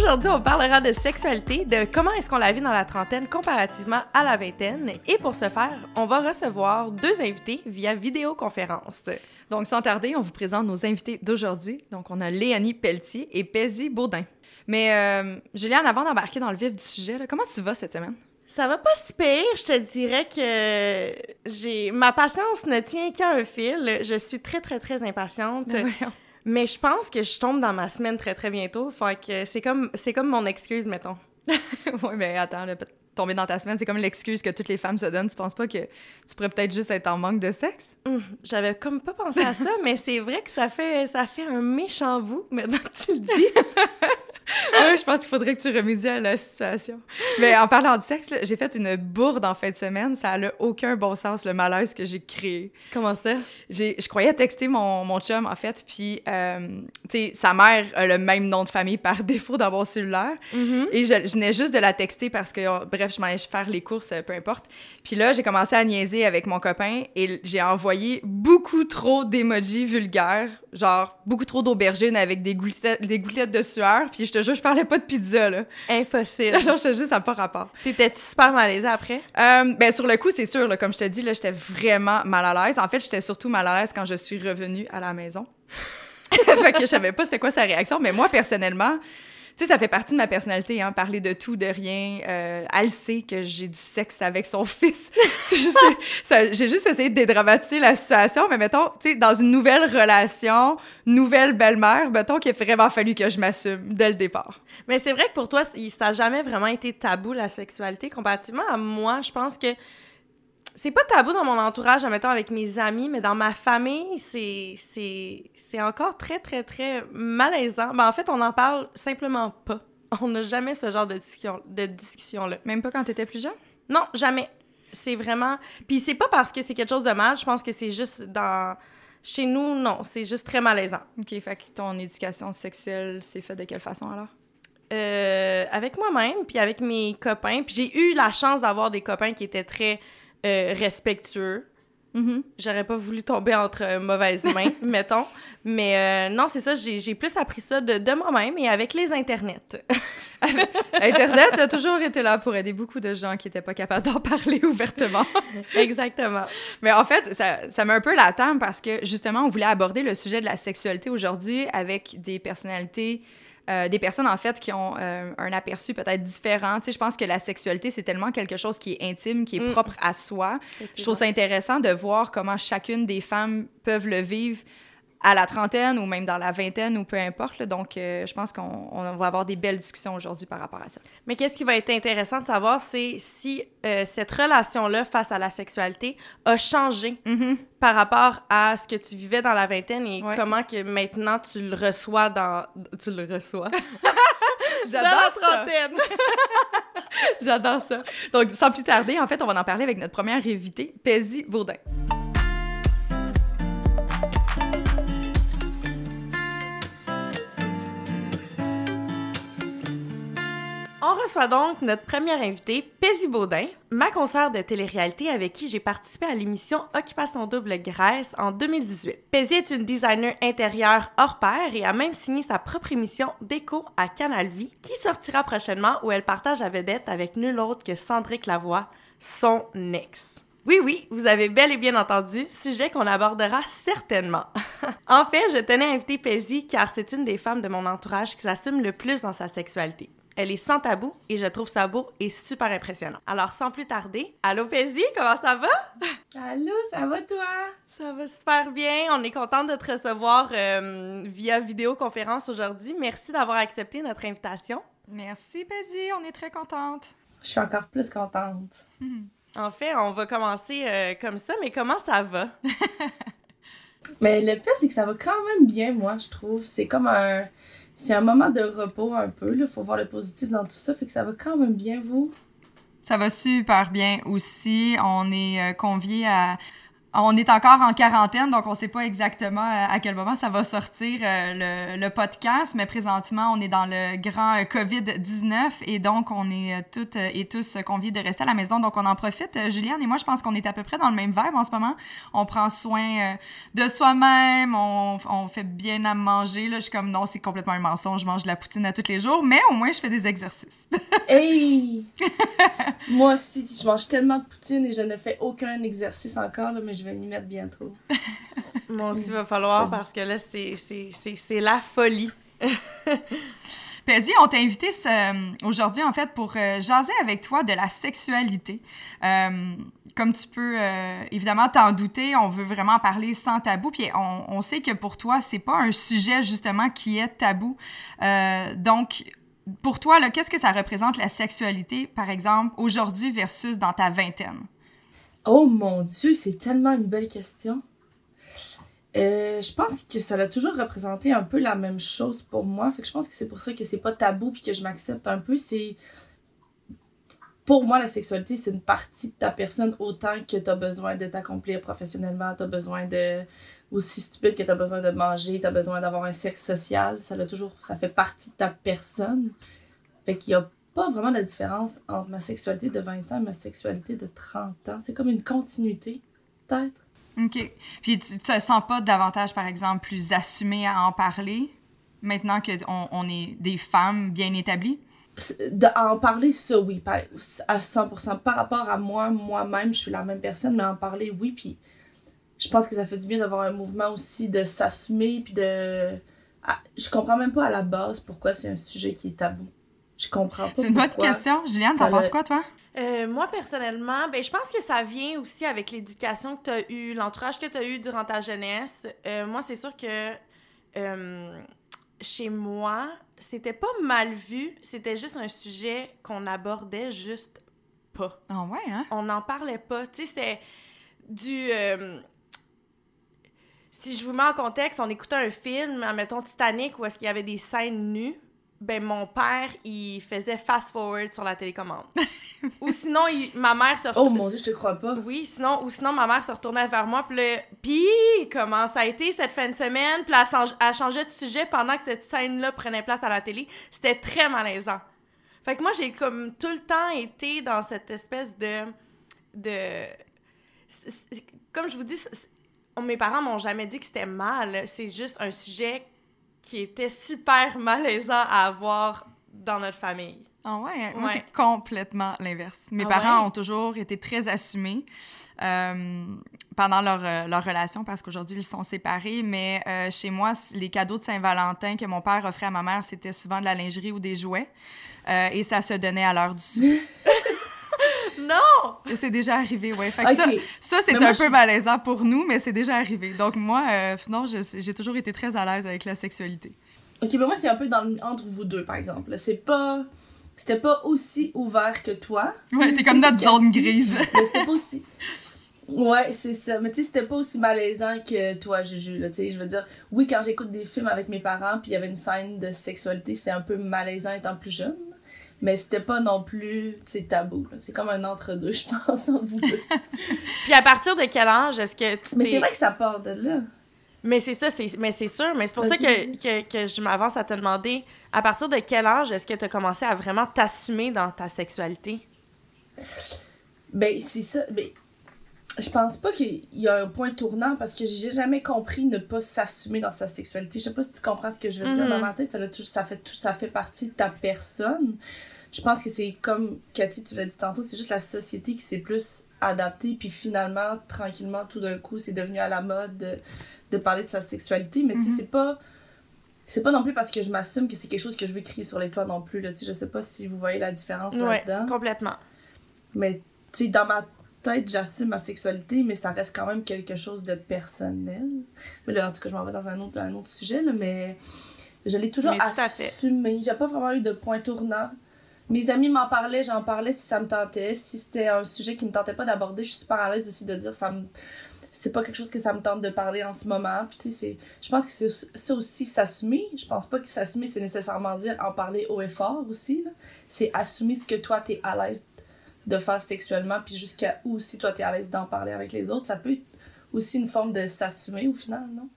Aujourd'hui, on parlera de sexualité, de comment est-ce qu'on la vit dans la trentaine comparativement à la vingtaine. Et pour ce faire, on va recevoir deux invités via vidéoconférence. Donc sans tarder, on vous présente nos invités d'aujourd'hui. Donc on a Léonie Pelletier et Paisy Baudin. Mais euh, Juliane, avant d'embarquer dans le vif du sujet, là, comment tu vas cette semaine? Ça va pas si pire, je te dirais que j'ai ma patience ne tient qu'à un fil. Je suis très très très impatiente. Mais je pense que je tombe dans ma semaine très très bientôt. Fait que c'est comme c'est comme mon excuse, mettons. oui, mais attends, là, peut- tomber dans ta semaine, c'est comme l'excuse que toutes les femmes se donnent. Tu penses pas que tu pourrais peut-être juste être en manque de sexe? Hum, J'avais comme pas pensé à ça, mais c'est vrai que ça fait ça fait un méchant bout maintenant que tu le dis. oui, je pense qu'il faudrait que tu remédies à la situation. Mais en parlant de sexe, j'ai fait une bourde en fin de semaine. Ça n'a aucun bon sens, le malaise que j'ai créé. Comment ça? Je croyais texter mon, mon chum, en fait, puis, euh, tu sais, sa mère a le même nom de famille par défaut dans mon cellulaire. Et je, je venais juste de la texter parce que, bref, je m'en allais faire les courses, peu importe. Puis là, j'ai commencé à niaiser avec mon copain et j'ai envoyé beaucoup trop d'emojis vulgaires, genre beaucoup trop d'aubergines avec des gouttelettes, des gouttelettes de sueur. Puis je te jure, je parlais pas de pizza, là. Impossible. Alors, je te jure, ça n'a pas rapport. T'étais super malaisée après? Euh, ben, sur le coup, c'est sûr, là, comme je te dis, là, j'étais vraiment mal à l'aise. En fait, j'étais surtout mal à l'aise quand je suis revenue à la maison. fait que je savais pas c'était quoi sa réaction, mais moi, personnellement, sais, ça fait partie de ma personnalité, hein, parler de tout, de rien. Euh, elle sait que j'ai du sexe avec son fils. J'ai juste essayé de dédramatiser la situation, mais mettons, tu sais, dans une nouvelle relation, nouvelle belle-mère, mettons qu'il a vraiment fallu que je m'assume dès le départ. Mais c'est vrai que pour toi, ça n'a jamais vraiment été tabou, la sexualité. Comparativement à moi, je pense que c'est pas tabou dans mon entourage, admettons, avec mes amis, mais dans ma famille, c'est, c'est, c'est encore très, très, très malaisant. Ben, en fait, on n'en parle simplement pas. On n'a jamais ce genre de, discussion, de discussion-là. Même pas quand t'étais plus jeune? Non, jamais. C'est vraiment... Puis c'est pas parce que c'est quelque chose de mal, je pense que c'est juste dans... Chez nous, non, c'est juste très malaisant. OK, fait que ton éducation sexuelle s'est faite de quelle façon alors? Euh, avec moi-même, puis avec mes copains. Puis j'ai eu la chance d'avoir des copains qui étaient très euh, respectueux. Mhm. J'aurais pas voulu tomber entre euh, mauvaises mains, mettons. Mais euh, non, c'est ça, j'ai j'ai plus appris ça de, de moi-même et avec les internets. Internet a toujours été là pour aider beaucoup de gens qui n'étaient pas capables d'en parler ouvertement. Exactement. Mais en fait, ça, ça met un peu la table parce que justement, on voulait aborder le sujet de la sexualité aujourd'hui avec des personnalités, euh, des personnes en fait qui ont euh, un aperçu peut-être différent. Tu sais, je pense que la sexualité, c'est tellement quelque chose qui est intime, qui est Mm. propre à soi. Je trouve ça intéressant de voir comment chacune des femmes peuvent le vivre à la trentaine ou même dans la vingtaine ou peu importe. là. Donc, euh, je pense qu'on on va avoir des belles discussions aujourd'hui par rapport à ça. Mais qu'est-ce qui va être intéressant de savoir, c'est si euh, cette relation-là face à la sexualité a changé par rapport à ce que tu vivais dans la vingtaine et Ouais. comment que maintenant tu le reçois dans... Tu le reçois? J'adore ça. trentaine! J'adore ça. Donc, sans plus tarder, en fait, on va en parler avec notre première invitée, Paisy Baudin. Reçoit donc notre première invitée, Paisy Baudin, ma consoeur de télé-réalité avec qui j'ai participé à l'émission Occupation Double Grèce en 2018. Paisy est une designer intérieure hors pair et a même signé sa propre émission d'écho à Canal Vie qui sortira prochainement où elle partage la vedette avec nul autre que Cendric Lavoie, son ex. Oui, oui, vous avez bel et bien entendu, sujet qu'on abordera certainement. en fait, je tenais à inviter Paisy car c'est une des femmes de mon entourage qui s'assume le plus dans sa sexualité. Elle est sans tabou et je trouve ça beau et super impressionnant. Alors, sans plus tarder, allô Paisy, comment ça va? Allô, ça va toi? Ça va super bien. On est contente de te recevoir euh, via vidéoconférence aujourd'hui. Merci d'avoir accepté notre invitation. Merci, Paisy. On est très contente. Je suis encore plus contente. En fait, on va commencer euh, comme ça, mais comment ça va? Mais le pire, c'est que ça va quand même bien, moi, je trouve. C'est comme un. C'est un moment de repos un peu, là. Faut voir le positif dans tout ça. Fait que ça va quand même bien, vous? Ça va super bien aussi. On est euh, conviés à on est encore en quarantaine, donc on ne sait pas exactement euh, à quel moment ça va sortir euh, le, podcast, mais présentement, on est dans le grand euh, COVID-19 et donc on est toutes et tous conviés de rester à la maison. Donc on en profite. Juliane et moi, je pense qu'on est à peu près dans le même vibe en ce moment. On prend soin de soi-même, on, fait bien à manger. Là, je suis comme, non, c'est complètement un mensonge, je mange de la poutine à tous les jours, mais au moins, je fais des exercices. hey! moi aussi, je mange tellement de poutine et je ne fais aucun exercice encore, je vais m'y mettre bientôt. Moi aussi, il va falloir parce que là, c'est la folie. Paisy, on t'a invité aujourd'hui, en fait, pour euh, jaser avec toi de la sexualité. Euh, comme tu peux euh, évidemment t'en douter, on veut vraiment parler sans tabou. Puis on, on sait que pour toi, c'est pas un sujet justement qui est tabou. donc, pour toi, qu'est-ce que ça représente la sexualité, par exemple, aujourd'hui versus dans ta vingtaine? Oh mon Dieu, c'est tellement une belle question. Euh, je pense que ça a toujours représenté un peu la même chose pour moi. Fait que je pense que c'est pour ça que c'est pas tabou puis que je m'accepte un peu. C'est pour moi la sexualité c'est une partie de ta personne autant que tu as besoin de t'accomplir professionnellement, tu as besoin de aussi stupide que tu as besoin de manger, tu as besoin d'avoir un sexe social, ça a toujours ça fait partie de ta personne. Fait qu'il y a pas vraiment de différence entre ma sexualité de 20 ans et ma sexualité de 30 ans. C'est comme une continuité, peut-être. OK. Puis tu te sens pas davantage, par exemple, plus assumé à en parler maintenant qu'on on est des femmes bien établies? De, à en parler, ça, oui, à 100%. Par rapport à moi, moi-même, je suis la même personne, mais en parler, oui. Puis je pense que ça fait du bien d'avoir un mouvement aussi de s'assumer, puis de... Ah, je comprends même pas à la base pourquoi c'est un sujet qui est tabou. Je comprends pas. C'est une bonne question. Juliane, t'en penses quoi, toi? Euh, moi, personnellement, ben, je pense que ça vient aussi avec l'éducation que tu as eue, l'entourage que tu as eu durant ta jeunesse. Euh, moi, c'est sûr que euh, chez moi, c'était pas mal vu, c'était juste un sujet qu'on abordait juste pas. Ah ouais, hein? On n'en parlait pas. Tu sais, c'est du si je vous mets en contexte, on écoutait un film, mettons Titanic, où est-ce qu'il y avait des scènes nues ben mon père, il faisait fast-forward sur la télécommande. ou sinon, ma mère se retournait... Oh mon Dieu, je te crois pas. Oui, sinon, ou sinon, ma mère se retournait vers moi, puis Puis, comment ça a été cette fin de semaine? Puis elle, changeait de sujet pendant que cette scène-là prenait place à la télé. C'était très malaisant. Fait que moi, j'ai comme tout le temps été dans cette espèce de... de... Comme je vous dis, mes parents m'ont jamais dit que c'était mal. C'est juste un sujet qui était super malaisant à avoir dans notre famille. Ah ouais, moi c'est complètement l'inverse. Mes ah parents ont toujours été très assumés euh, pendant leur, euh, leur, relation parce qu'aujourd'hui ils sont séparés, mais euh, chez moi, les cadeaux de Saint-Valentin que mon père offrait à ma mère, c'était souvent de la lingerie ou des jouets et ça se donnait à l'heure du souper. non! C'est déjà arrivé, oui. Ça, ça c'est un peu malaisant pour nous, mais c'est déjà arrivé. Donc, moi, euh, non, j'ai toujours été très à l'aise avec la sexualité. Ok, mais moi, c'est un peu dans, entre vous deux, par exemple. C'est pas. C'était pas aussi ouvert que toi. Ouais, t'es comme notre zone grise. mais c'était pas aussi. Ouais, c'est ça. Mais tu sais, c'était pas aussi malaisant que toi, Juju. Là, je veux dire, oui, quand j'écoute des films avec mes parents, puis il y avait une scène de sexualité, c'était un peu malaisant étant plus jeune mais c'était pas non plus c'est tabou c'est comme un entre deux je pense entre vous deux puis à partir de quel âge est-ce que tu mais c'est vrai que ça part de là mais c'est ça c'est mais c'est sûr mais c'est pour ça que, que, que, je m'avance à te demander à partir de quel âge est-ce que tu as commencé à vraiment t'assumer dans ta sexualité? Ben c'est ça ben je pense pas qu'il y a un point tournant parce que j'ai jamais compris ne pas s'assumer dans sa sexualité. Je sais pas si tu comprends ce que je veux dire. Dans mm-hmm. ma tête, ça, ça, fait, ça fait partie de ta personne je pense que c'est comme Cathy, tu l'as dit tantôt, c'est juste la société qui s'est plus adaptée, puis finalement, tranquillement, tout d'un coup, c'est devenu à la mode de, de, parler de sa sexualité. Mais tu sais, mhm. c'est pas. C'est pas non plus parce que je m'assume que c'est quelque chose que je veux crier sur les toits non plus. Là. Je sais pas si vous voyez la différence là-dedans. complètement. Mais tu sais, dans ma tête, j'assume ma sexualité, mais ça reste quand même quelque chose de personnel. Mais là, en tout cas, je m'en vais dans un autre, un autre sujet, là, mais je l'ai toujours assumé. J'ai pas vraiment eu de point tournant mes amis m'en parlaient, j'en parlais si ça me tentait. Si c'était un sujet qui me tentait pas d'aborder, je suis super à l'aise aussi de dire ça me c'est pas quelque chose que ça me tente de parler en ce moment. Puis c'est je pense que c'est ça aussi s'assumer. Je pense pas que s'assumer c'est nécessairement dire en parler haut et fort aussi là. C'est assumer ce que toi t'es à l'aise de faire sexuellement puis jusqu'à où aussi toi t'es à l'aise d'en parler avec les autres, ça peut être aussi une forme de s'assumer au final, non?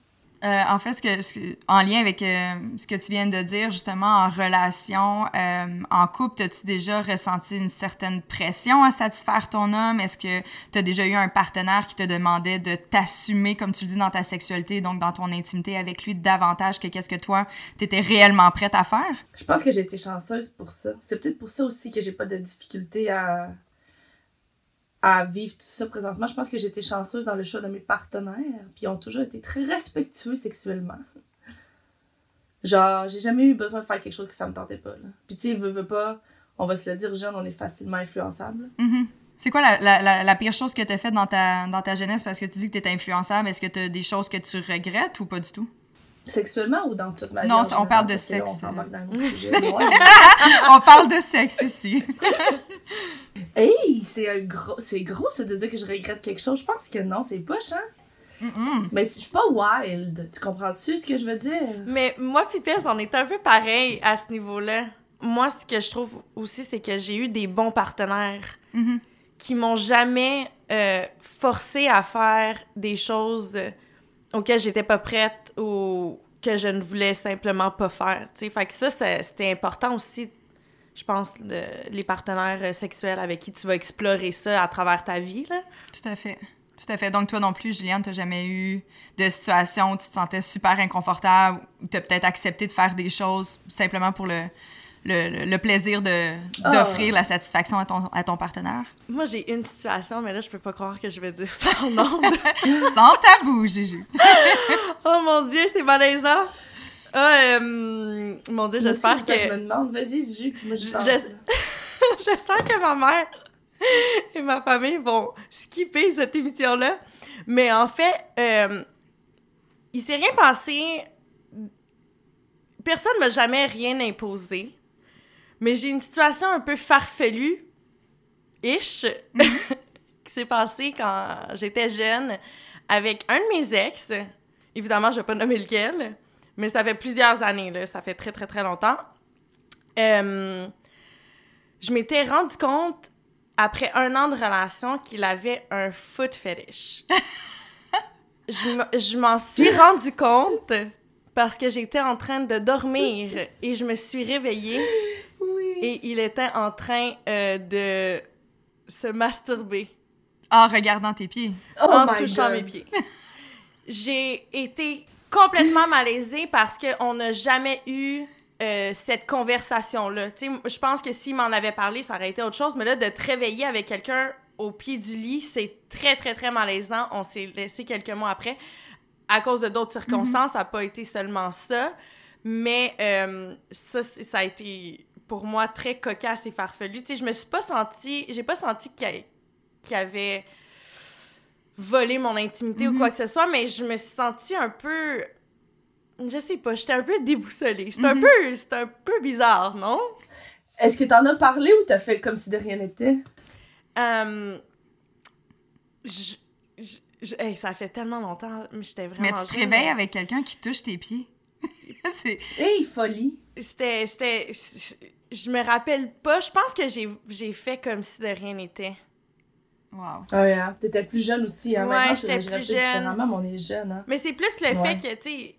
Euh, en fait, ce que, en lien avec euh, ce que tu viens de dire, justement, en relation, euh, en couple, as-tu déjà ressenti une certaine pression à satisfaire ton homme? Est-ce que tu as déjà eu un partenaire qui te demandait de t'assumer, comme tu dis, dans ta sexualité, donc dans ton intimité avec lui, davantage que qu'est-ce que toi, tu étais réellement prête à faire? Je pense que j'ai été chanceuse pour ça. C'est peut-être pour ça aussi que j'ai pas de difficulté à à vivre tout ça présentement. Je pense que été chanceuse dans le choix de mes partenaires, puis ils ont toujours été très respectueux sexuellement. Genre, j'ai jamais eu besoin de faire quelque chose que ça me tentait pas. Là. Puis tu sais, veut pas, on va se le dire jeune, on est facilement influençable. Mhm. C'est quoi la, la, la, pire chose que tu as faite dans ta, dans ta jeunesse parce que tu dis que es influençable? Est-ce que tu as des choses que tu regrettes ou pas du tout? Sexuellement ou dans toute ma vie? Non, on général, parle de que là, sexe. on dans sujet. Ouais. On parle de sexe ici. Hey, c'est un gros, c'est gros ça de dire que je regrette quelque chose. Je pense que non, c'est poche, hein? Mm-mm. Mais je suis pas wild. Tu comprends-tu ce que je veux dire? Mais moi, Pez, on est un peu pareil à ce niveau-là. Moi, ce que je trouve aussi, c'est que j'ai eu des bons partenaires Mhm. qui m'ont jamais euh, forcé à faire des choses euh, auxquelles j'étais pas prête ou que je ne voulais simplement pas faire. tu sais. Fait que ça, c'était important aussi, je pense, de- les partenaires euh, sexuels avec qui tu vas explorer ça à travers ta vie. Là. Tout à fait. Tout à fait. Donc, toi non plus, Juliane, t'as jamais eu de situation où tu te sentais super inconfortable, où t'as peut-être accepté de faire des choses simplement pour le, le, plaisir de, d'offrir la satisfaction à ton, à ton partenaire? Moi, j'ai une situation, mais là, je peux pas croire que je vais dire ça en ondes. Sans tabou, Gigi. Oh mon dieu, c'est malaisant! Ah, euh, mon dieu, j'espère c'est ça que. je me demande. Vas-y, Juju, moi, je pense. je- je sens que ma mère et ma famille vont skipper cette émission-là. Mais en fait, euh, il s'est rien passé. Personne m'a jamais rien imposé. Mais j'ai une situation un peu farfelue, ish, qui s'est passée quand j'étais jeune avec un de mes ex. Évidemment, je vais pas nommer lequel, mais ça fait plusieurs années, là. Ça fait très, très, très longtemps. Euh, je m'étais rendu compte, après un an de relation, qu'il avait un foot fetish. je m'en suis rendu compte parce que j'étais en train de dormir et je me suis réveillée. Et il était en train euh, de se masturber En regardant tes pieds. Oh en my touchant God. mes pieds. J'ai été complètement malaisée parce qu'on n'a jamais eu euh, cette conversation-là. Tu sais, je pense que s'il m'en avait parlé, ça aurait été autre chose, mais là, de te réveiller avec quelqu'un au pied du lit, c'est très, très, très malaisant. On s'est laissé quelques mois après. À cause de d'autres circonstances, ça n'a pas été seulement ça, mais euh, ça, ça a été pour moi très cocasse et farfelu. Tu sais, je me suis pas sentie, j'ai pas senti qu'il y avait volé mon intimité Mhm. ou quoi que ce soit, mais je me suis sentie un peu. Je sais pas, j'étais un peu déboussolée. C'est un Mhm. peu. C'est un peu bizarre, non? Est-ce que t'en as parlé ou t'as fait comme si de rien n'était? Euh, je- je- je- hey, ça fait tellement longtemps, mais j'étais vraiment. Mais tu te réveilles avec quelqu'un qui touche tes pieds. c'est... Hey, folie! C'était. c'était je me rappelle pas. Je pense que j'ai j'ai fait comme si de rien n'était. Wow. Ah ouais, hein. T'étais plus jeune aussi, hein. Ouais, Maintenant, j'étais je plus jeune. mais on est jeune, hein. Mais c'est plus le Ouais. fait que, tu sais,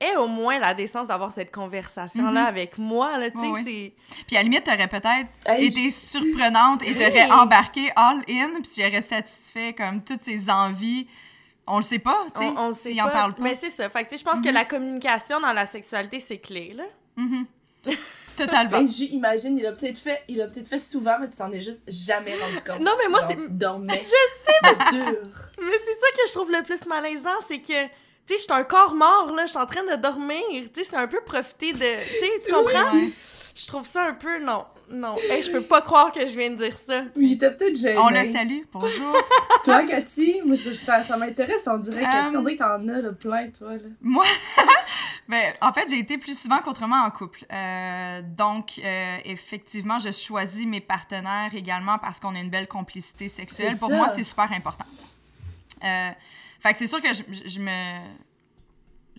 aie au moins la décence d'avoir cette conversation-là Mhm. avec moi, là, tu sais, Ouais, ouais. c'est... Puis à la limite, t'aurais peut-être Hey, été surprenante et t'aurais embarqué all in, puis tu aurais satisfait comme toutes ses envies. On le sait pas, tu sais, On, on le sait s'il en parle pas. Mais c'est ça. Fait que, tu sais, je pense que Mhm. la communication dans la sexualité, c'est clé, là. Mhm. Totalement. Hey, Ju, imagine, il a peut-être fait, il a peut-être fait souvent, mais tu t'en es juste jamais rendu compte. Non, mais moi, c'est... Tu dormais. Je sais, mais dur. Mais c'est ça que je trouve le plus malaisant, c'est que, tu sais, je suis un corps mort, là, je suis en train de dormir, tu sais, c'est un peu profiter de... Tu sais, tu comprends? Ouais. Je trouve ça un peu... Non, non. Hey, je peux pas croire que je viens de dire ça. Oui, il était peut-être gêné. On le salue. Bonjour. Toi, Cathy, moi, je- je- ça m'intéresse, on dirait, Cathy, Um, on dirait que t'en as, là, plein, toi, là. Moi, Ben, en fait, j'ai été plus souvent qu'autrement en couple. Euh, donc, euh, effectivement, je choisis mes partenaires également parce qu'on a une belle complicité sexuelle. Pour ça. moi, c'est super important. Euh, fait que c'est sûr que je, je- je me...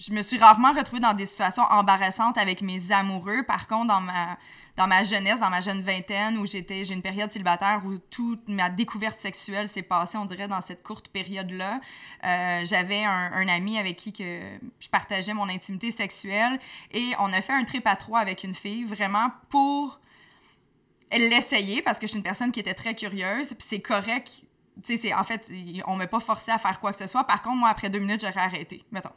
Je me suis rarement retrouvée dans des situations embarrassantes avec mes amoureux. Par contre, dans ma, dans ma jeunesse, dans ma jeune vingtaine, où j'étais, j'ai une période célibataire où toute ma découverte sexuelle s'est passée, on dirait, dans cette courte période-là. Euh, j'avais un, ami avec qui que je partageais mon intimité sexuelle et on a fait un trip à trois avec une fille, vraiment pour l'essayer, parce que je suis une personne qui était très curieuse, puis c'est correct. Tu sais, en fait, on m'a pas forcé à faire quoi que ce soit. Par contre, moi, après deux minutes, j'aurais arrêté, mettons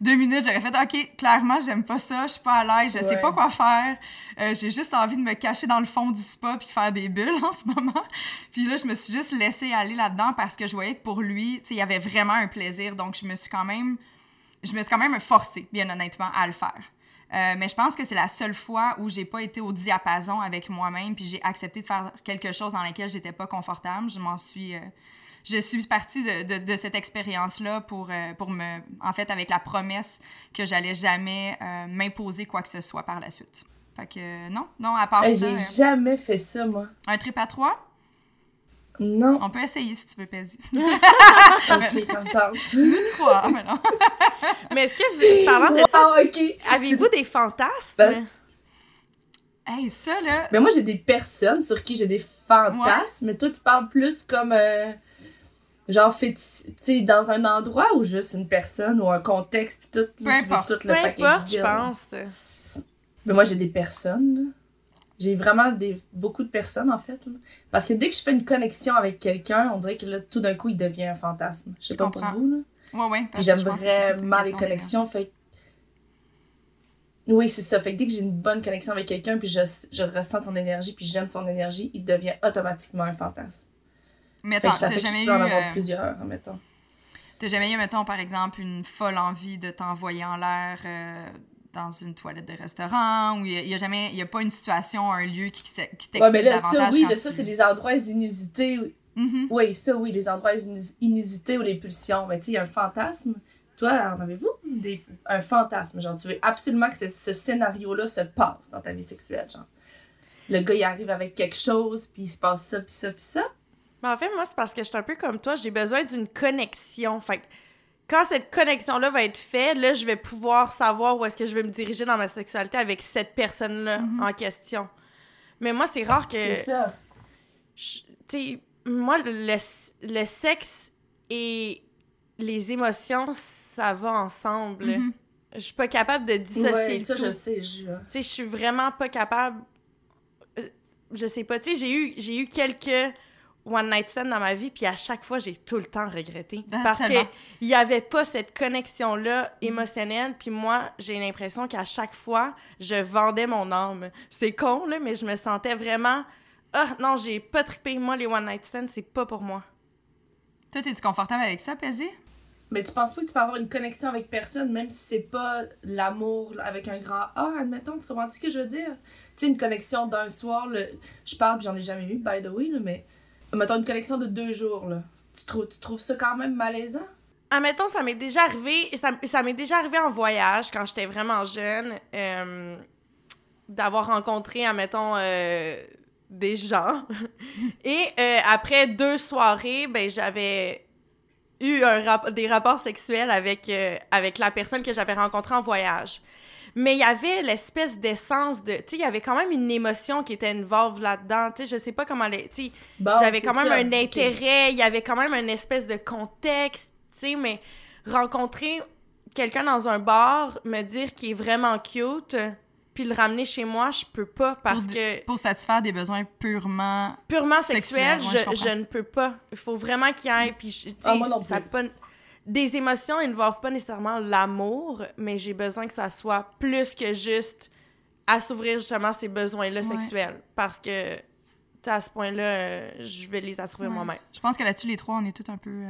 deux minutes, j'aurais fait OK, clairement, j'aime pas ça, je suis pas à l'aise, je sais Ouais. pas quoi faire. Euh, j'ai juste envie de me cacher dans le fond du spa puis faire des bulles en ce moment. Puis là, je me suis juste laissée aller là-dedans parce que je voyais que pour lui, tu sais, il y avait vraiment un plaisir. Donc, je me suis quand même je me suis quand même forcée, bien honnêtement, à le faire. Euh, mais je pense que c'est la seule fois où j'ai pas été au diapason avec moi-même puis j'ai accepté de faire quelque chose dans lequel j'étais pas confortable. Je m'en suis euh, je suis partie de, de, de cette expérience-là pour, euh, pour me. En fait, avec la promesse que j'allais jamais euh, m'imposer quoi que ce soit par la suite. Fait que euh, non, non, à part Hey, ça, j'ai euh, jamais fait ça, moi. un trip à trois, Non. on peut essayer si tu veux, Paisy. Ok, ça me tente. Nous trois, mais non. Mais est-ce que vous, parlant de ça, Wow, ok. avez-vous des fantasmes? Ben- Hey, ça, là. Mais moi, j'ai des personnes sur qui j'ai des fantasmes, mais toi, tu parles plus comme. euh, genre, féti- tu sais, dans un endroit ou juste une personne ou un contexte, tout, Peu importe. tout le Peu package importe, je deal. pense. Mais moi, j'ai des personnes. là. J'ai vraiment des, beaucoup de personnes, en fait. là. Parce que dès que je fais une connexion avec quelqu'un, on dirait que là, tout d'un coup, il devient un fantasme. Je sais Je pas comprends. pour vous, là. Ouais, ouais. Puis parce que j'aime je vraiment les connexions, fait que- Oui, c'est ça. Fait que dès que j'ai une bonne connexion avec quelqu'un, puis je, je ressens son énergie, puis j'aime son énergie, il devient automatiquement un fantasme. Mais Fait attends, que ça t'as fait que je jamais eu. peux en avoir euh, plusieurs, mettons. T'as jamais eu, mettons, par exemple, une folle envie de t'envoyer en l'air euh, dans une toilette de restaurant ou il y, a- jamais, il a pas une situation, un lieu qui, qui t'excite Ouais, mais là, ça, oui, ça, c'est les endroits inusités. où- Mhm. Oui, ça, oui, les endroits inus- inusités ou les pulsions. Mais tu sais, il y a un fantasme. Toi, en avez-vous des... un fantasme? Genre, tu veux absolument que ce, ce scénario-là se passe dans ta vie sexuelle, genre. Le gars, il arrive avec quelque chose, puis il se passe ça, puis ça, puis ça. Mais en fait, moi, c'est parce que je suis un peu comme toi, j'ai besoin d'une connexion. Fait que quand cette connexion-là va être faite, là, je vais pouvoir savoir où est-ce que je vais me diriger dans ma sexualité avec cette personne-là Mhm. en question. Mais moi, c'est rare que... C'est ça. tu sais, moi, le, le sexe et les émotions, ça va ensemble. Mhm. Je suis pas capable de dissocier Ouais, ça, tout. je sais, je... Tu sais, je suis vraiment pas capable. euh, Je sais pas. Tu sais, j'ai eu, j'ai eu quelques one night stands dans ma vie, puis à chaque fois, j'ai tout le temps regretté. Ah, parce que tellement. il y avait pas cette connexion-là émotionnelle, puis moi, j'ai l'impression qu'à chaque fois, je vendais mon âme. C'est con, là, mais je me sentais vraiment. Ah, non, j'ai pas trippé. Moi, les one night stands, c'est pas pour moi. Toi, t'es-tu confortable avec ça, Paisy? Mais tu penses pas que tu peux avoir une connexion avec personne, même si c'est pas l'amour avec un grand A, admettons, tu comprends ce que je veux dire? Tu sais, une connexion d'un soir, le... je parle, puis j'en ai jamais eu, by the way, là, mais mettons une connexion de deux jours, là. Tu trouves, tu trouves ça quand même malaisant? Admettons, ça m'est déjà arrivé, ça, ça m'est déjà arrivé en voyage quand j'étais vraiment jeune, euh, d'avoir rencontré, admettons, euh, des gens. Et euh, après deux soirées, ben, j'avais eu un des rapports sexuels avec, avec la personne que j'avais rencontrée en voyage. Mais il y avait l'espèce d'essence de... Tu sais, il y avait quand même une émotion qui était involve là-dedans. Tu sais, je sais pas comment... les- Tu sais, Bon, j'avais quand même ça. un intérêt, il y avait quand même une espèce de contexte, tu sais, mais rencontrer quelqu'un dans un bar, me dire qu'il est vraiment cute, puis le ramener chez moi, je peux pas parce Pour- que Pour satisfaire des besoins purement... purement Sexuel, sexuel, ouais, je je, ne peux pas. Il faut vraiment qu'il y ait, puis je- tu sais, Ah, moi non ça plus. pas- des émotions ne involvent pas nécessairement l'amour, mais j'ai besoin que ça soit plus que juste à s'ouvrir justement ces besoins-là Ouais. sexuels, parce que à ce point-là, euh, je vais les assouvir Ouais. moi-même. Je pense que là-dessus, les trois, on est tous un peu... euh,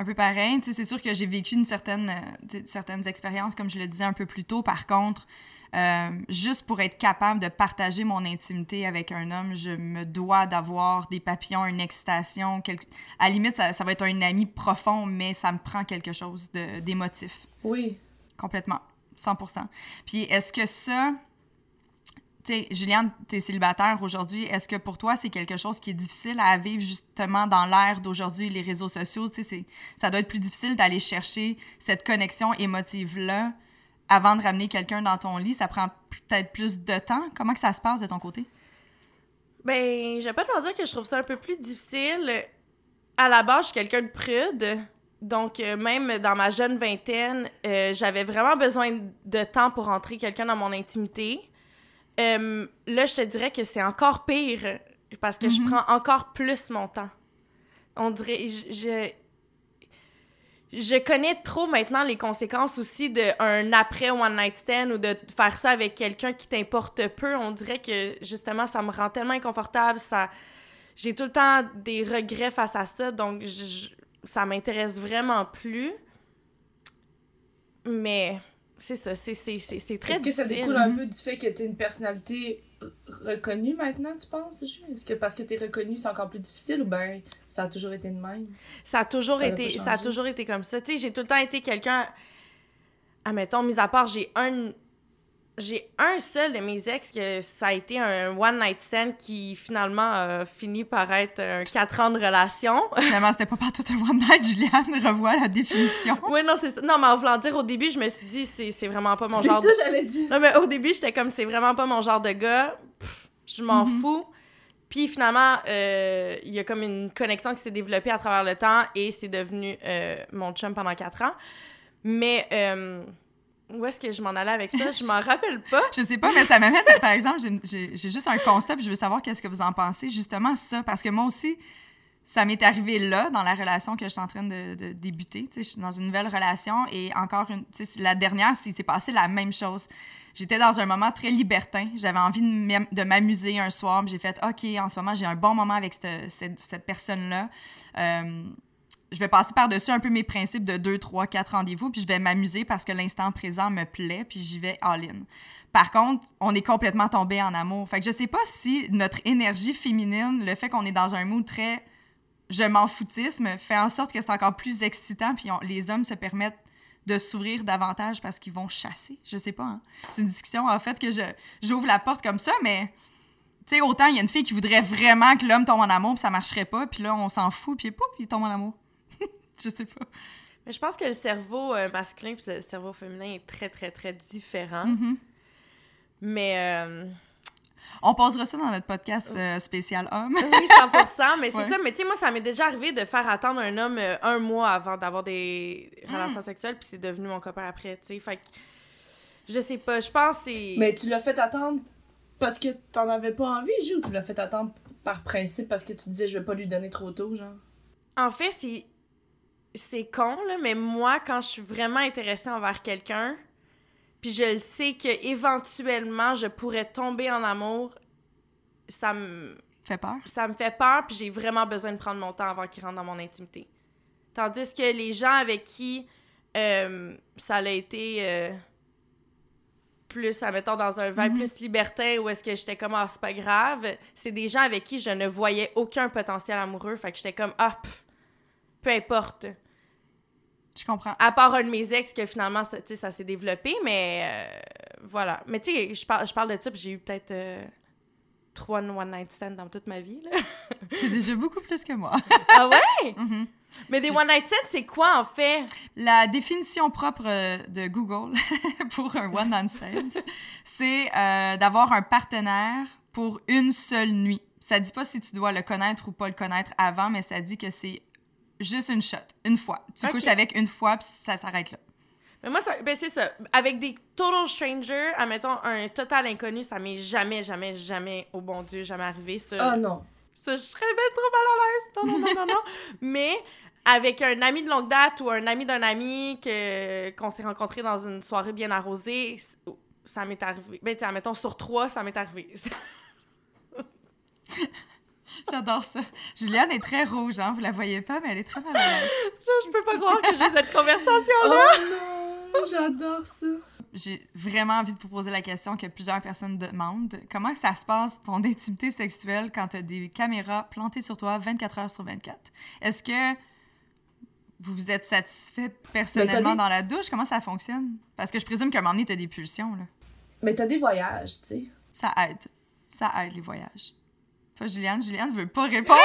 un peu pareil. C'est sûr que j'ai vécu une certaine, euh, certaines expériences, comme je le disais un peu plus tôt. Par contre, euh, juste pour être capable de partager mon intimité avec un homme, je me dois d'avoir des papillons, une excitation. quelque- À la limite, ça, ça va être un ami profond, mais ça me prend quelque chose de- d'émotif. Oui. Complètement. 100% Puis est-ce que ça, sais, Juliane, t'es célibataire aujourd'hui, est-ce que pour toi, c'est quelque chose qui est difficile à vivre justement dans l'ère d'aujourd'hui, les réseaux sociaux, tu sais, ça doit être plus difficile d'aller chercher cette connexion émotive-là avant de ramener quelqu'un dans ton lit, ça prend peut-être plus de temps. Comment que ça se passe de ton côté? Ben, je vais pas te dire que je trouve ça un peu plus difficile. À la base, je suis quelqu'un de prude. Donc, euh, même dans ma jeune vingtaine, euh, j'avais vraiment besoin de temps pour rentrer quelqu'un dans mon intimité. Euh, là, je te dirais que c'est encore pire parce que je Mhm. prends encore plus mon temps. On dirait, je, je, je connais trop maintenant les conséquences aussi d'un après one night stand ou de faire ça avec quelqu'un qui t'importe peu. On dirait que justement, ça me rend tellement inconfortable. Ça, j'ai tout le temps des regrets face à ça, donc je- je- ça m'intéresse vraiment plus. Mais c'est ça, c'est, très Est-ce que ça découle un peu du fait que t'es une personnalité reconnue maintenant, tu penses? Est-ce que parce que t'es reconnue, c'est encore plus difficile ou ben ça a toujours été de même? Ça a toujours Ça été, ça a toujours été comme ça. Tu sais, j'ai tout le temps été quelqu'un. Admettons, mis à part, j'ai un. J'ai un seul de mes ex que ça a été un one night stand qui finalement a fini par être un 4 ans de relation. Finalement, c'était pas partout un one night, Juliane, revois la définition. oui, non, c'est ça. Non, mais en voulant dire, au début, je me suis dit, c'est c'est vraiment pas mon C'est genre ça, de... j'allais dire. Non, mais au début, j'étais comme, c'est vraiment pas mon genre de gars. Pff, je m'en Mhm. fous. Puis finalement, euh, il y a comme une connexion qui s'est développée à travers le temps et c'est devenu euh, mon chum pendant quatre ans. Mais euh, où est-ce que je m'en allais avec ça? Je m'en rappelle pas. Je sais pas, mais ça m'amène, par exemple, j'ai- juste un constat, puis je veux savoir qu'est-ce que vous en pensez, justement, ça, parce que moi aussi, ça m'est arrivé là, dans la relation que je suis en train de, débuter, je suis dans une nouvelle relation, et encore une, la dernière, c'est passé la même chose. J'étais dans un moment très libertin, j'avais envie de m'am- de m'amuser un soir, j'ai fait, OK, en ce moment, j'ai un bon moment avec cette, cette, cette personne-là, Euh, je vais passer par-dessus un peu mes principes de 2, 3, 4 rendez-vous, puis je vais m'amuser parce que l'instant présent me plaît, puis j'y vais all-in. Par contre, on est complètement tombé en amour. Fait que je sais pas si notre énergie féminine, le fait qu'on est dans un mood très je m'en foutisme, fait en sorte que c'est encore plus excitant, puis les hommes se permettent de s'ouvrir davantage parce qu'ils vont chasser. Je sais pas. hein. C'est une discussion, en fait, que j'ouvre la porte comme ça, mais tu sais, autant il y a une fille qui voudrait vraiment que l'homme tombe en amour, puis ça marcherait pas, puis là, on s'en fout, puis pouf, il tombe en amour. je sais pas. Mais je pense que le cerveau euh, masculin et le cerveau féminin est très, très, très différent. Mhm. Mais euh, On posera ça dans notre podcast euh, spécial homme. oui, 100% mais c'est Ouais. ça. Mais tu sais, moi, ça m'est déjà arrivé de faire attendre un homme euh, un mois avant d'avoir des Hmm. relations sexuelles, puis c'est devenu mon copain après, tu sais. Fait que je sais pas, je pense que c'est... Mais tu l'as fait attendre parce que t'en avais pas envie, Ju, ou tu l'as fait attendre par principe parce que tu disais je vais pas lui donner trop tôt, genre? En fait, c'est c'est con là, mais moi quand je suis vraiment intéressée envers quelqu'un, puis je le sais que éventuellement je pourrais tomber en amour, ça me Fait peur? ça me fait peur, puis j'ai vraiment besoin de prendre mon temps avant qu'il rentre dans mon intimité. Tandis que les gens avec qui euh, ça a été euh, plus, admettons, dans un vibe Mhm. plus libertin, où est-ce que j'étais comme, ah, c'est pas grave, c'est des gens avec qui je ne voyais aucun potentiel amoureux, fait que j'étais comme, ah, pff, peu importe. Je comprends. À part un de mes ex que finalement, ça, tu sais, ça s'est développé, mais euh, voilà. Mais tu sais, je parle, je parle de ça, puis j'ai eu peut-être euh, trois one-night stands dans toute ma vie. C'est déjà beaucoup plus que moi. ah ouais? Mhm. Mais des one-night stands, c'est quoi, en fait? La définition propre euh, de Google pour un one night stand, c'est euh, d'avoir un partenaire pour une seule nuit. Ça dit pas si tu dois le connaître ou pas le connaître avant, mais ça dit que c'est juste une shot, une fois. Tu Ok. couches avec une fois, puis ça s'arrête là. Mais moi, ça, ben c'est ça. Avec des total strangers, admettons, un total inconnu, ça m'est jamais, jamais, jamais, au bon Dieu, jamais arrivé. Ça, Ah non. ça je serais bien trop mal à l'aise. Non, non, non, non, non. Mais avec un ami de longue date ou un ami d'un ami que, qu'on s'est rencontré dans une soirée bien arrosée, ça m'est arrivé. Ben, tiens, admettons, sur trois, ça m'est arrivé. J'adore ça. Juliane est très rouge, hein? Vous la voyez pas, mais elle est très mal à l'aise. je, je peux pas croire que j'ai cette conversation. Oh non! J'adore ça! J'ai vraiment envie de vous poser la question que plusieurs personnes demandent. Comment ça se passe, ton intimité sexuelle, quand tu as des caméras plantées sur toi 24 heures sur 24? Est-ce que vous vous êtes satisfait personnellement des- dans la douche? Comment ça fonctionne? Parce que je présume qu'à un moment donné, t'as des pulsions, là. Mais t'as des voyages, tu sais. Ça aide. Ça aide, les voyages. Pas Juliane. Juliane veut pas répondre.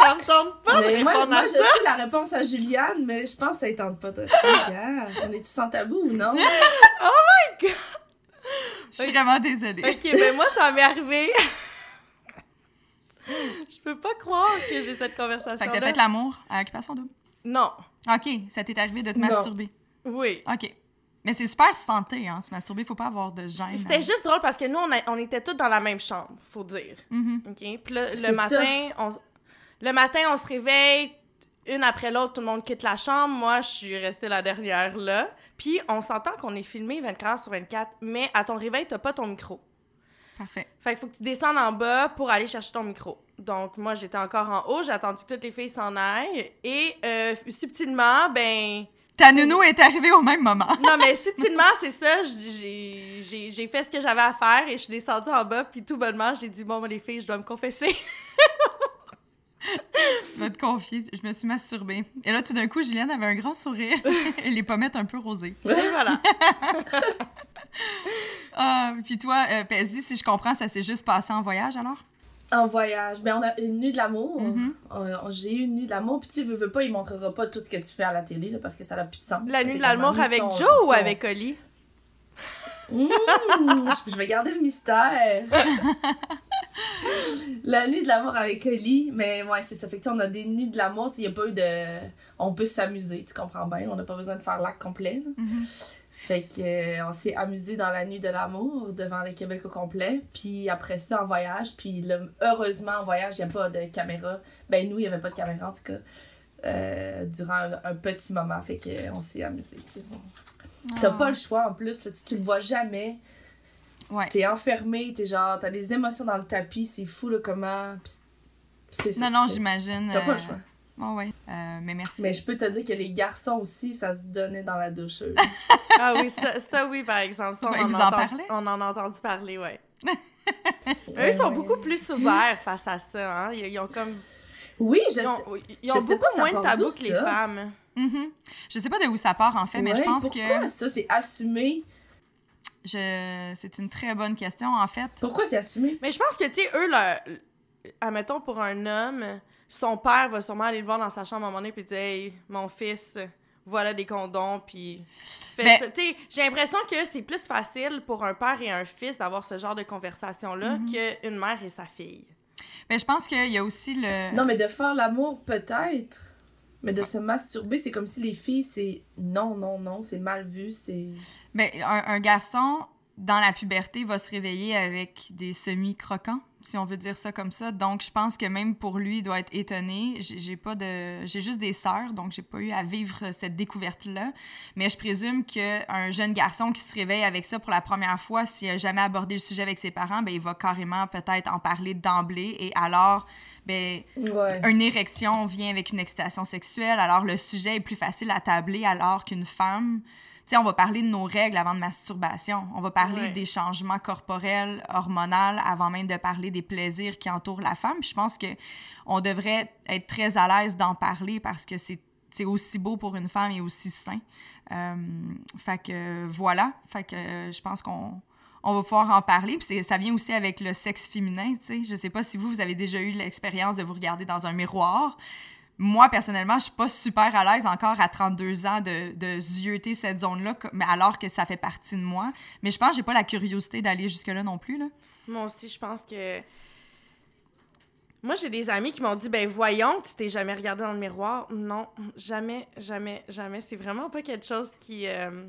Ça me tente pas de Mais moi, répondre moi à je ça. sais la réponse à Juliane, mais je pense que ça ne tente pas de Regarde, on est-tu sans tabou ou non? Je suis vraiment désolée. Ok, mais moi, ça m'est arrivé. Je peux pas croire que j'ai cette conversation. Fait que t'as fait l'amour à occupation double? Non. OK, ça t'est arrivé de te Non. masturber. Oui. OK. Mais c'est super santé, hein, se masturber. Faut pas avoir de gêne. C'était hein. juste drôle parce que nous, on, a- on était tous dans la même chambre, faut dire. OK? Puis là, C'est le matin, on, le matin, on se réveille, une après l'autre, tout le monde quitte la chambre. Moi, je suis restée la dernière là. Puis on s'entend qu'on est filmé 24 heures sur 24, mais à ton réveil, t'as pas ton micro. Parfait. Fait qu'il faut que tu descendes en bas pour aller chercher ton micro. Donc, moi, j'étais encore en haut, j'ai attendu que toutes les filles s'en aillent. Et euh, subtilement, ben. Ta nounou est arrivée au même moment. Non, mais subtilement, c'est ça. J'ai- fait ce que j'avais à faire et je suis descendue en bas. Puis tout bonnement, j'ai dit Bon, les filles, je dois me confesser. Je vais te confier. Je me suis masturbée. Et là, tout d'un coup, Juliane avait un grand sourire et les pommettes un peu rosées. Et voilà. Ah, puis toi, euh, si je comprends, ça s'est juste passé en voyage alors? En voyage. Ben, on a une nuit de l'amour. Mhm. Euh, J'ai eu une nuit de l'amour. Puis tu veux, veux pas, il montrera pas tout ce que tu fais à la télé, là, parce que ça n'a plus de sens. La nuit de l'amour avec son- Joe ou avec Oli? Mmh, je je vais garder le mystère. la nuit de l'amour avec Oli, mais ouais, c'est ça. Fait que tu sais, on a des nuits de l'amour, il n'y a pas eu de. On peut s'amuser, tu comprends bien. On n'a pas besoin de faire l'acte complet. Fait que euh, on s'est amusé dans la nuit de l'amour devant le Québec au complet. Puis après ça, en voyage. Puis le- heureusement, en voyage, il n'y a pas de caméra. Ben, nous, il n'y avait pas de caméra, en tout cas, euh, durant un, un petit moment. Fait que euh, on s'est amusé. T'as Ah. pas le choix en plus, là, tu, tu le vois jamais. Ouais. T'es enfermé, t'es genre, t'as des émotions dans le tapis, c'est fou là comment. Pis c'est ça. Non, non, j'imagine. T'as pas euh, le choix. Ouais, ouais. Euh, mais merci. Mais je peux te dire que les garçons aussi, ça se donnait dans la douche. Ah oui, ça, ça oui, par exemple. Ça, on, Ouais, en vous en parlez? on en a entendu parler, ouais. Eux, sont ouais. beaucoup plus ouverts face à ça, hein. Ils, ils ont comme... Oui, je Ils ont, sais. ils ont je sais beaucoup pas, ça moins de tabous que les femmes. Mhm. Je sais pas de où ça part en fait, mais je pense pourquoi que ça, c'est assumé? je... c'est une très bonne question en fait. Pourquoi c'est assumé? Mais je pense que, tu sais, eux, leur... admettons, pour un homme, son père va sûrement aller le voir dans sa chambre à un moment donné puis dire « Hey, mon fils, voilà des condoms, puis Mais- sais, j'ai l'impression que c'est plus facile pour un père et un fils d'avoir ce genre de conversation-là Mhm. qu'une mère et sa fille. Mais je pense qu'il y a aussi le. Non, mais de faire l'amour, peut-être. Mais de se masturber, c'est comme si les filles, c'est non, non, non, c'est mal vu, c'est. Ben, un, un garçon, dans la puberté, va se réveiller avec des semi-croquants, si on veut dire ça comme ça. Donc, je pense que même pour lui, il doit être étonné. J'ai j'ai pas de... J'ai juste des sœurs, donc j'ai pas eu à vivre cette découverte-là. Mais je présume qu'un jeune garçon qui se réveille avec ça pour la première fois, s'il a jamais abordé le sujet avec ses parents, ben, il va carrément peut-être en parler d'emblée. Et alors, ben, Ouais. une érection vient avec une excitation sexuelle, alors le sujet est plus facile à tabler alors qu'une femme. Sais, on va parler de nos règles avant de masturbation. On va parler Ouais. des changements corporels, hormonaux, avant même de parler des plaisirs qui entourent la femme. Puis je pense que on devrait être très à l'aise d'en parler parce que c'est c'est aussi beau pour une femme et aussi sain. Euh, fait que voilà. Fait que je pense qu'on on va pouvoir en parler. Puis ça vient aussi avec le sexe féminin, tu sais. Je sais pas si vous, vous avez déjà eu l'expérience de vous regarder dans un miroir. Moi, personnellement, je suis pas super à l'aise encore à 32 ans de, de zioter cette zone-là, alors que ça fait partie de moi. Mais je pense que j'ai pas la curiosité d'aller jusque-là non plus, là. Moi aussi, je pense que. Moi, j'ai des amis qui m'ont dit ben voyons, tu t'es jamais regardé dans le miroir. Non, jamais, jamais, jamais. C'est vraiment pas quelque chose qui euh,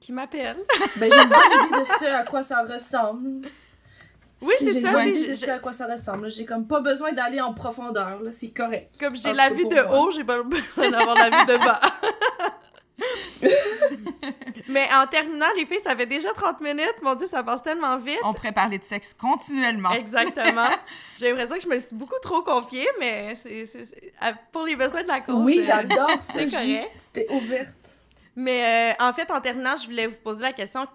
qui m'appelle. Ben, j'ai une bonne idée de ce à quoi ça ressemble. Oui, c'est ça. sais, je- ce à quoi ça ressemble. J'ai comme pas besoin d'aller en profondeur, là, c'est correct. Comme j'ai En la cas, de haut, j'ai pas besoin d'avoir la vue de bas. Mais en terminant, les filles, ça fait déjà 30 minutes. Mon Dieu, ça passe tellement vite. On pourrait parler de sexe continuellement. Exactement. J'ai l'impression que je me suis beaucoup trop confiée, mais c'est pour les besoins de la cause. Oui, euh, j'adore ça. c'est correct. C'était ouverte. Mais euh, en fait, en terminant, je voulais vous poser la question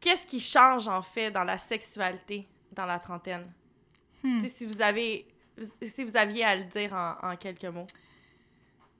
qu'est-ce qui change en fait dans la sexualité? Dans la trentaine Hmm. Si vous avez, si vous aviez à le dire en, en quelques mots.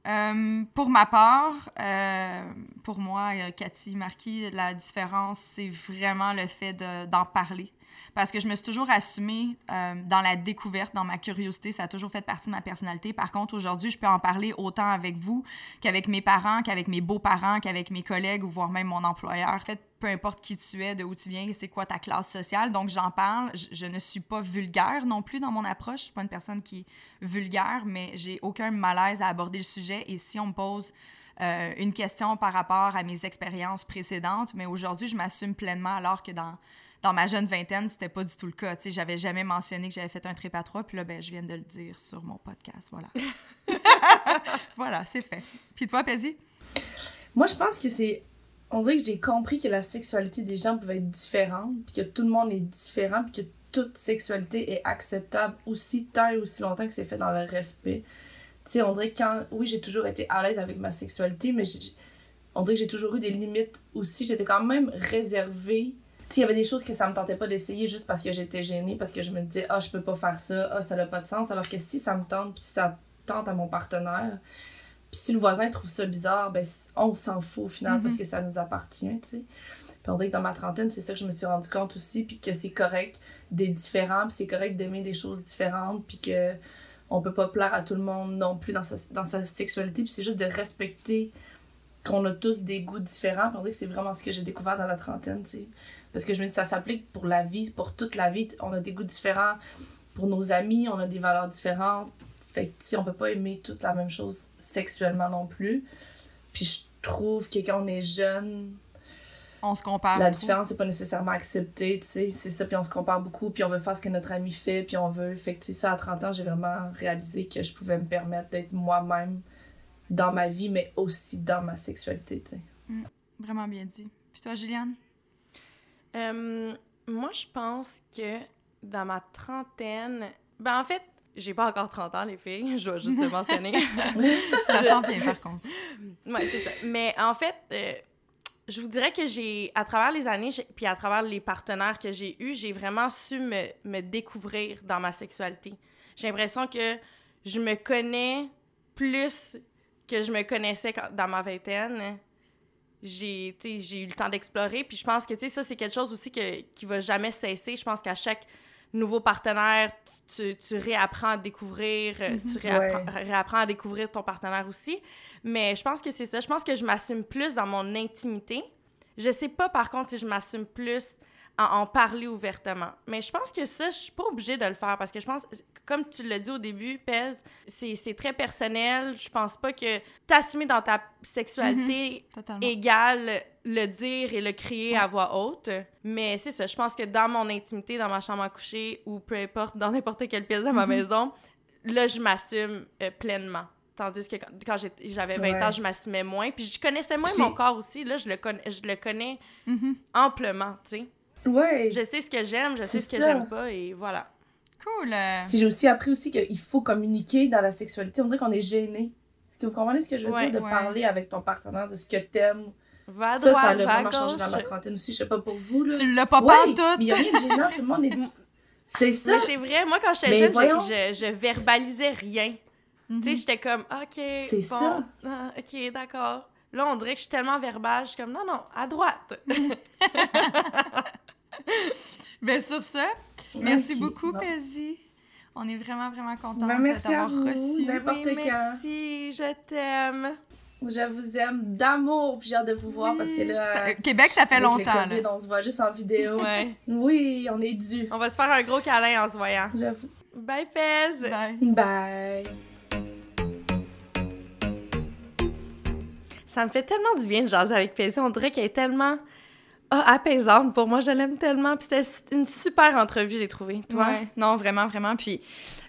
Euh, pour ma part, euh, pour moi, euh, Cathy Marquis, la différence, c'est vraiment le fait de- d'en parler. Parce que je me suis toujours assumée dans la découverte, dans ma curiosité, ça a toujours fait partie de ma personnalité. Par contre, aujourd'hui, je peux en parler autant avec vous qu'avec mes parents, qu'avec mes beaux-parents, qu'avec mes collègues ou voire même mon employeur. En fait, peu importe qui tu es, de où tu viens, c'est quoi ta classe sociale. Donc, j'en parle. Je, je ne suis pas vulgaire non plus dans mon approche. Je suis pas une personne qui est vulgaire, mais j'ai aucun malaise à aborder le sujet. Et si on me pose euh, une question par rapport à mes expériences précédentes, mais aujourd'hui, je m'assume pleinement alors que dans, dans ma jeune vingtaine, c'était pas du tout le cas. Tu sais, j'avais jamais mentionné que j'avais fait un trip à trois, puis là, ben, je viens de le dire sur mon podcast. Voilà. voilà, c'est fait. Puis toi, Paisy? Moi, je pense que c'est. On dirait que j'ai compris que la sexualité des gens pouvait être différente, puis que tout le monde est différent, puis que toute sexualité est acceptable aussi tant et aussi longtemps que c'est fait dans le respect. Tu sais, on dirait que quand. Oui, j'ai toujours été à l'aise avec ma sexualité, mais on dirait que j'ai toujours eu des limites aussi. J'étais quand même réservée. Tu sais, il y avait des choses que ça me tentait pas d'essayer juste parce que j'étais gênée, parce que je me disais, ah, je peux pas faire ça, ah, ça n'a pas de sens. Alors que si ça me tente, puis ça tente à mon partenaire, puis si le voisin trouve ça bizarre, ben on s'en fout au final Mhm. parce que ça nous appartient, tu sais. Puis on dirait que dans ma trentaine, c'est ça que je me suis rendu compte aussi, puis que c'est correct d'être différent, puis c'est correct d'aimer des choses différentes, puis que on peut pas plaire à tout le monde non plus dans sa, dans sa sexualité, puis c'est juste de respecter qu'on a tous des goûts différents, puis on dirait que c'est vraiment ce que j'ai découvert dans la trentaine, tu sais. Parce que je me dis, ça s'applique pour la vie, pour toute la vie. On a des goûts différents pour nos amis, on a des valeurs différentes. Fait que, tu sais, on peut pas aimer toute la même chose sexuellement non plus. Puis je trouve que quand on est jeune, On se compare. la trop. différence n'est pas nécessairement acceptée, tu sais. C'est ça, puis on se compare beaucoup, puis on veut faire ce que notre ami fait, puis on veut... Fait que, tu sais, ça, à 30 ans, j'ai vraiment réalisé que je pouvais me permettre d'être moi-même dans ma vie, mais aussi dans ma sexualité, tu sais. Vraiment bien dit. Puis toi, Juliane? Euh, moi, je pense que dans ma trentaine... Ben, en fait, j'ai pas encore 30 ans, les filles. Je dois juste le mentionner. Ça sent bien, par contre. Ouais, c'est ça. Mais en fait, euh, je vous dirais que j'ai, à travers les années, puis à travers les partenaires que j'ai eus, j'ai vraiment su me, me découvrir dans ma sexualité. J'ai l'impression que je me connais plus que je me connaissais quand- dans ma vingtaine. J'ai, j'ai eu le temps d'explorer, puis je pense que, tu sais, ça, c'est quelque chose aussi que, qui va jamais cesser. Je pense qu'à chaque nouveau partenaire, tu, tu réapprends à découvrir, euh, tu réapprends, réapprends à découvrir ton partenaire aussi. Mais je pense que c'est ça. Je pense que je m'assume plus dans mon intimité. Je sais pas, par contre, si je m'assume plus à en parler ouvertement. Mais je pense que ça, je suis pas obligée de le faire parce que je pense, comme tu l'as dit au début, Pez, c'est très personnel. Je pense pas que t'assumer dans ta sexualité Totalement. égale le dire et le crier à voix haute. Mais c'est ça, je pense que dans mon intimité, dans ma chambre à coucher ou peu importe, dans n'importe quelle pièce de ma Mhm. maison, là, je m'assume euh, pleinement. Tandis que quand, j'avais 20 Ouais. ans, je m'assumais moins. Puis je connaissais moins mon corps aussi. Là, je le, connais, je le connais Mhm. amplement, tu sais. Ouais. Je sais ce que j'aime, je sais ce que j'aime pas, et voilà. Cool. Si j'ai aussi appris aussi qu'il faut communiquer dans la sexualité, on dirait qu'on est gêné. Est-ce que vous comprenez ce que je veux Ouais, dire? De ouais. parler avec ton partenaire de ce que t'aimes. Va à Ça, droite, ça a va à vraiment changé dans ma trentaine aussi. Je sais pas pour vous, là. Tu l'as pas Ouais, pas mais tout. il y a rien de gênant, tout le monde est... dit- C'est ça. C'est vrai, moi, quand j'étais Mais jeune, je, voyons. je, je verbalisais rien. Mhm. Tu sais, j'étais comme, OK, C'est bon, ça. ah, OK, d'accord. Là, on dirait que je suis tellement verbale, je suis comme, non, non, à droite. Ben sur ça, merci beaucoup, bon. Paisy. On est vraiment, vraiment contents Ben, vous. reçu. N'importe Oui, quand. merci, je t'aime. Je vous aime d'amour, puis j'ai hâte de vous voir parce que là, Ça- Québec, ça fait avec longtemps. le COVID, là. on se voit juste en vidéo. Ouais. Oui, on est dû. On va se faire un gros câlin en se voyant. J'avoue. Bye, Pez! Bye. Bye. Ça me fait tellement du bien de jaser avec Paisy. On dirait qu'elle est tellement ah, apaisante pour moi. Je l'aime tellement. Puis c'était une super entrevue, j'ai trouvé. Toi? Ouais, non, vraiment, vraiment. Puis,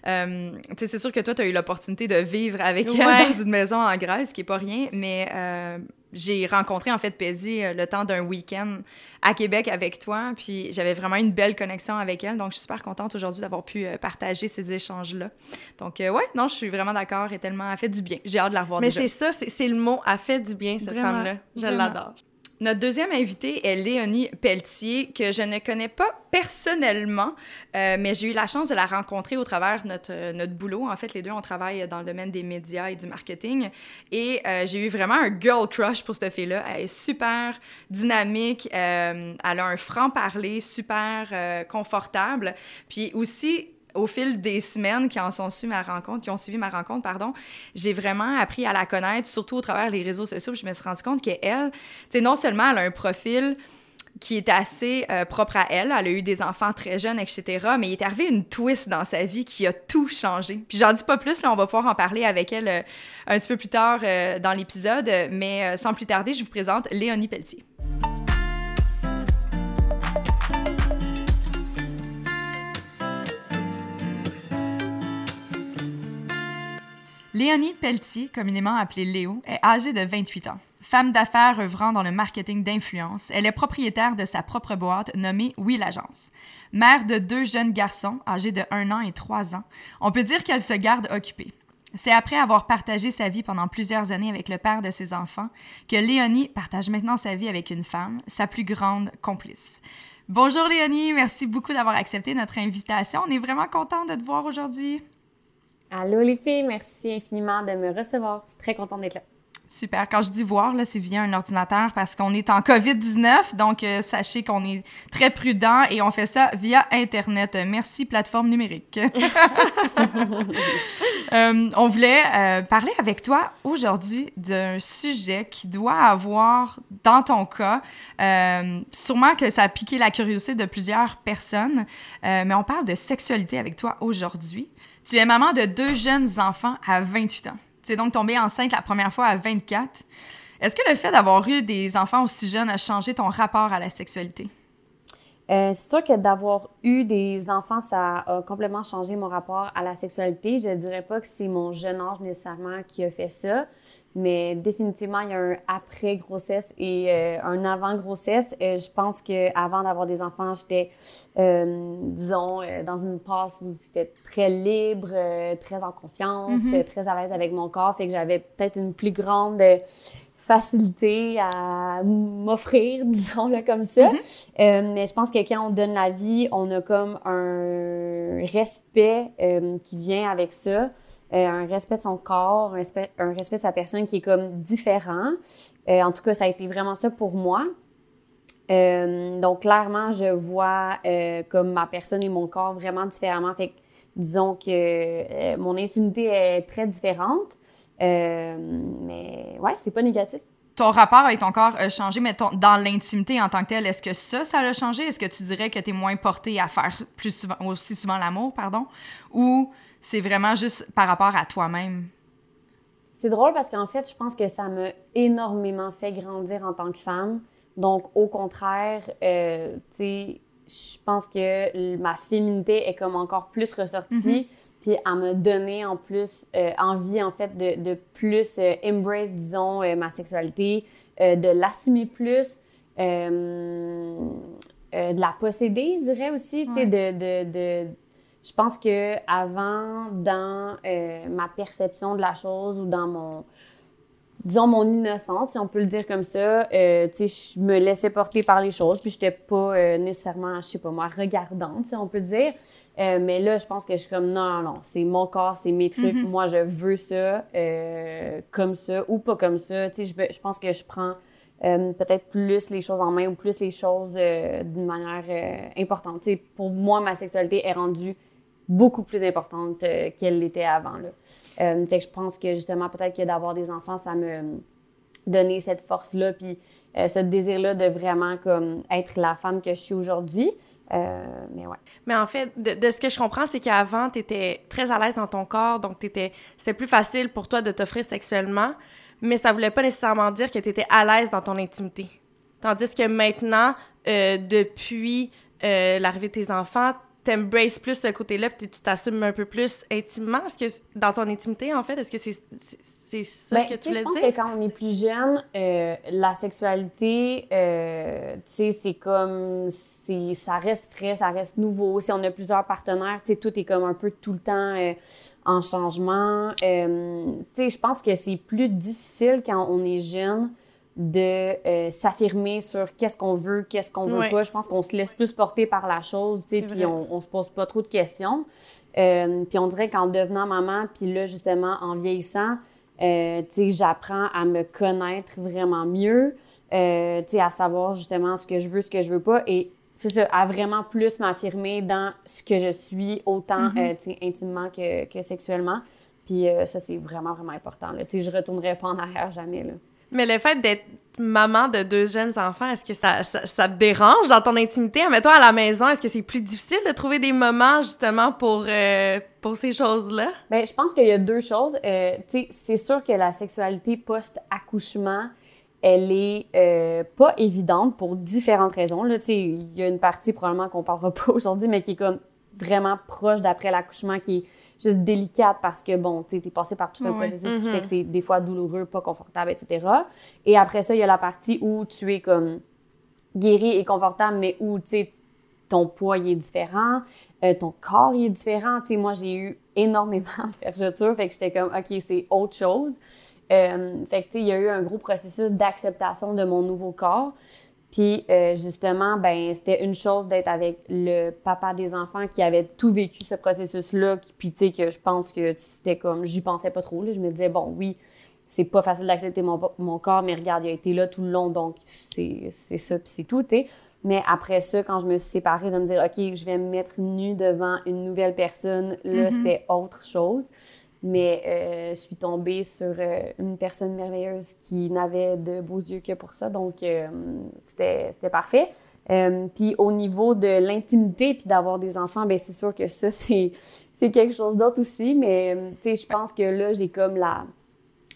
euh, tu sais, c'est sûr que toi, tu as eu l'opportunité de vivre avec Ouais. elle dans une maison en Grèce, qui est pas rien, mais euh, j'ai rencontré, en fait, Paisy euh, le temps d'un week-end à Québec avec toi, puis j'avais vraiment une belle connexion avec elle, donc je suis super contente aujourd'hui d'avoir pu partager ces échanges-là. Donc, ouais, non, je suis vraiment d'accord, elle, tellement, elle fait du bien. J'ai hâte de la revoir Mais c'est ça, c'est le mot. Elle fait du bien, cette femme-là. Je l'adore. Notre deuxième invitée est Léonie Pelletier, que je ne connais pas personnellement, euh, mais j'ai eu la chance de la rencontrer au travers de notre, euh, notre boulot. En fait, les deux, on travaille dans le domaine des médias et du marketing. Et euh, j'ai eu vraiment un girl crush pour cette fille-là. Elle est super dynamique, elle a un franc-parler super confortable. Puis aussi, au fil des semaines qui ma rencontre, qui ont suivi ma rencontre, pardon, j'ai vraiment appris à la connaître, surtout au travers des réseaux sociaux. Je me suis rendu compte qu'elle, tu non seulement elle a un profil qui est assez euh, propre à elle, elle a eu des enfants très jeunes, etc., mais il est arrivé une twist dans sa vie qui a tout changé. Puis j'en dis pas plus, là, on va pouvoir en parler avec elle euh, un petit peu plus tard euh, dans l'épisode, mais sans plus tarder, je vous présente Léonie Pelletier. Léonie Pelletier, communément appelée Léo, est âgée de 28 ans. Femme d'affaires œuvrant dans le marketing d'influence, elle est propriétaire de sa propre boîte nommée Oui l'Agence. Mère de deux jeunes garçons âgés de 1 an et 3 ans, on peut dire qu'elle se garde occupée. C'est après avoir partagé sa vie pendant plusieurs années avec le père de ses enfants que Léonie partage maintenant sa vie avec une femme, sa plus grande complice. Bonjour Léonie, merci beaucoup d'avoir accepté notre invitation. On est vraiment content de te voir aujourd'hui. Allô les filles, merci infiniment de me recevoir. Je suis très contente d'être là. Super. Quand je dis voir, c'est via un ordinateur parce qu'on est en COVID-19. Donc, euh, sachez qu'on est très prudent et on fait ça via Internet. Merci, plateforme numérique. Euh, on voulait euh, parler avec toi aujourd'hui d'un sujet qui doit avoir, dans ton cas, sûrement que ça a piqué la curiosité de plusieurs personnes, mais on parle de sexualité avec toi aujourd'hui. Tu es maman de deux jeunes enfants à 28 ans. Tu es donc tombée enceinte la première fois à 24. Est-ce que le fait d'avoir eu des enfants aussi jeunes a changé ton rapport à la sexualité? Euh, c'est sûr que d'avoir eu des enfants, ça a complètement changé mon rapport à la sexualité. Je dirais pas que c'est mon jeune âge nécessairement qui a fait ça. Mais définitivement, il y a un après grossesse et euh, un avant grossesse. Euh, je pense que avant d'avoir des enfants, j'étais, euh, disons, dans une passe où j'étais très libre, très en confiance, mm-hmm. très à l'aise avec mon corps, fait que j'avais peut-être une plus grande facilité à m'offrir, disons-le comme ça. Mm-hmm. mais je pense que quand on donne la vie, on a comme un respect qui vient avec ça. Euh, un respect de son corps, un respect, un respect de sa personne qui est comme différent. Euh, en tout cas, ça a été vraiment ça pour moi. Euh, donc, clairement, je vois comme ma personne et mon corps vraiment différemment. Fait que, disons que mon intimité est très différente. mais ouais, c'est pas négatif ton rapport avec ton corps a changé, mais dans l'intimité en tant que telle, est-ce que ça, ça a changé? Est-ce que tu dirais que tu es moins porté à faire plus souvent, aussi souvent l'amour, pardon? Ou c'est vraiment juste par rapport à toi-même? C'est drôle parce qu'en fait, je pense que ça m'a énormément fait grandir en tant que femme. Donc, au contraire, euh, tu sais, je pense que ma féminité est comme encore plus ressortie. Mm-hmm. Puis elle m'a donné en plus euh, envie, en fait, de, de plus euh, embrace, disons, ma sexualité, de l'assumer plus, de la posséder, je dirais aussi, tu sais, de, de, de je pense que avant, dans euh, ma perception de la chose ou dans mon, disons mon innocence, si on peut le dire comme ça, euh, tu sais, je me laissais porter par les choses, puis j'étais pas euh, nécessairement, je sais pas moi, regardante, si on peut dire. Euh, mais là, je pense que je suis comme non, non, non, c'est mon corps, c'est mes trucs. Mm-hmm. Moi, je veux ça comme ça ou pas comme ça. Tu sais, je, je pense que je prends peut-être plus les choses en main ou plus les choses d'une manière importante. Tu sais, pour moi, ma sexualité est rendue beaucoup plus importante euh, qu'elle l'était avant. Euh, je pense que justement, peut-être que d'avoir des enfants, ça me donné cette force-là, puis euh, ce désir-là de vraiment comme être la femme que je suis aujourd'hui. mais ouais. Mais en fait, de, ce que je comprends, c'est qu'avant, tu étais très à l'aise dans ton corps, donc c'était plus facile pour toi de t'offrir sexuellement, mais ça voulait pas nécessairement dire que tu étais à l'aise dans ton intimité. Tandis que maintenant, depuis l'arrivée de tes enfants, t'embraces plus ce côté-là, puis tu t'assumes un peu plus intimement? Est-ce que dans ton intimité, en fait, est-ce que c'est c'est ça ben, que tu voulais dire? Je pense que quand on est plus jeune, euh, la sexualité, euh, tu sais, c'est comme, ça reste frais, ça reste nouveau. Si on a plusieurs partenaires, tu sais, tout est comme un peu tout le temps euh, en changement. tu sais, je pense que c'est plus difficile quand on est jeune de euh, s'affirmer sur qu'est-ce qu'on veut, qu'est-ce qu'on veut Ouais. pas. Je pense qu'on se laisse plus porter par la chose, tu sais, puis on, on se pose pas trop de questions. Euh, puis on dirait qu'en devenant maman, puis là, justement, en vieillissant, euh, tu sais, j'apprends à me connaître vraiment mieux, euh, tu sais, à savoir justement ce que je veux, ce que je veux pas, et c'est ça, à vraiment plus m'affirmer dans ce que je suis, autant, euh, tu sais, intimement que, que sexuellement. Puis euh, ça, c'est vraiment, vraiment important, là. Tu sais, je retournerai pas en arrière jamais, là. Mais le fait d'être maman de deux jeunes enfants, est-ce que ça, ça, ça te dérange dans ton intimité? Admettons, à la maison, est-ce que c'est plus difficile de trouver des moments, justement, pour, euh, pour ces choses-là? Ben, je pense qu'il y a deux choses. Euh, c'est sûr que la sexualité post-accouchement, elle est euh, pas évidente pour différentes raisons. Il y a une partie probablement qu'on parlera pas aujourd'hui, mais qui est comme vraiment proche d'après l'accouchement, qui est juste délicate parce que bon, tu sais, t'es passé par tout un processus qui Mhm. fait que c'est des fois douloureux, pas confortable, etc. Et après ça, il y a la partie où tu es comme guéri et confortable, mais où tu sais ton poids il est différent, euh, ton corps il est différent. Tu sais, moi, j'ai eu énormément de vergetures, fait que j'étais comme, OK, c'est autre chose. Euh, fait que, tu sais, il y a eu un gros processus d'acceptation de mon nouveau corps. Puis, euh, justement, ben, c'était une chose d'être avec le papa des enfants qui avait tout vécu ce processus-là. Puis, tu sais, que je pense que c'était comme, j'y pensais pas trop. Là. Je me disais, bon, oui, c'est pas facile d'accepter mon, mon corps, mais regarde, il a été là tout le long, donc c'est c'est ça, puis c'est tout, tu. Mais après ça, quand je me suis séparée, de me dire, OK, je vais me mettre nue devant une nouvelle personne, là, c'était autre chose. Mais euh, je suis tombée sur euh, une personne merveilleuse qui n'avait de beaux yeux que pour ça, donc euh, c'était parfait. Euh, puis au niveau de l'intimité puis d'avoir des enfants, ben c'est sûr que ça c'est c'est quelque chose d'autre aussi, mais euh, tu sais je pense que là j'ai comme la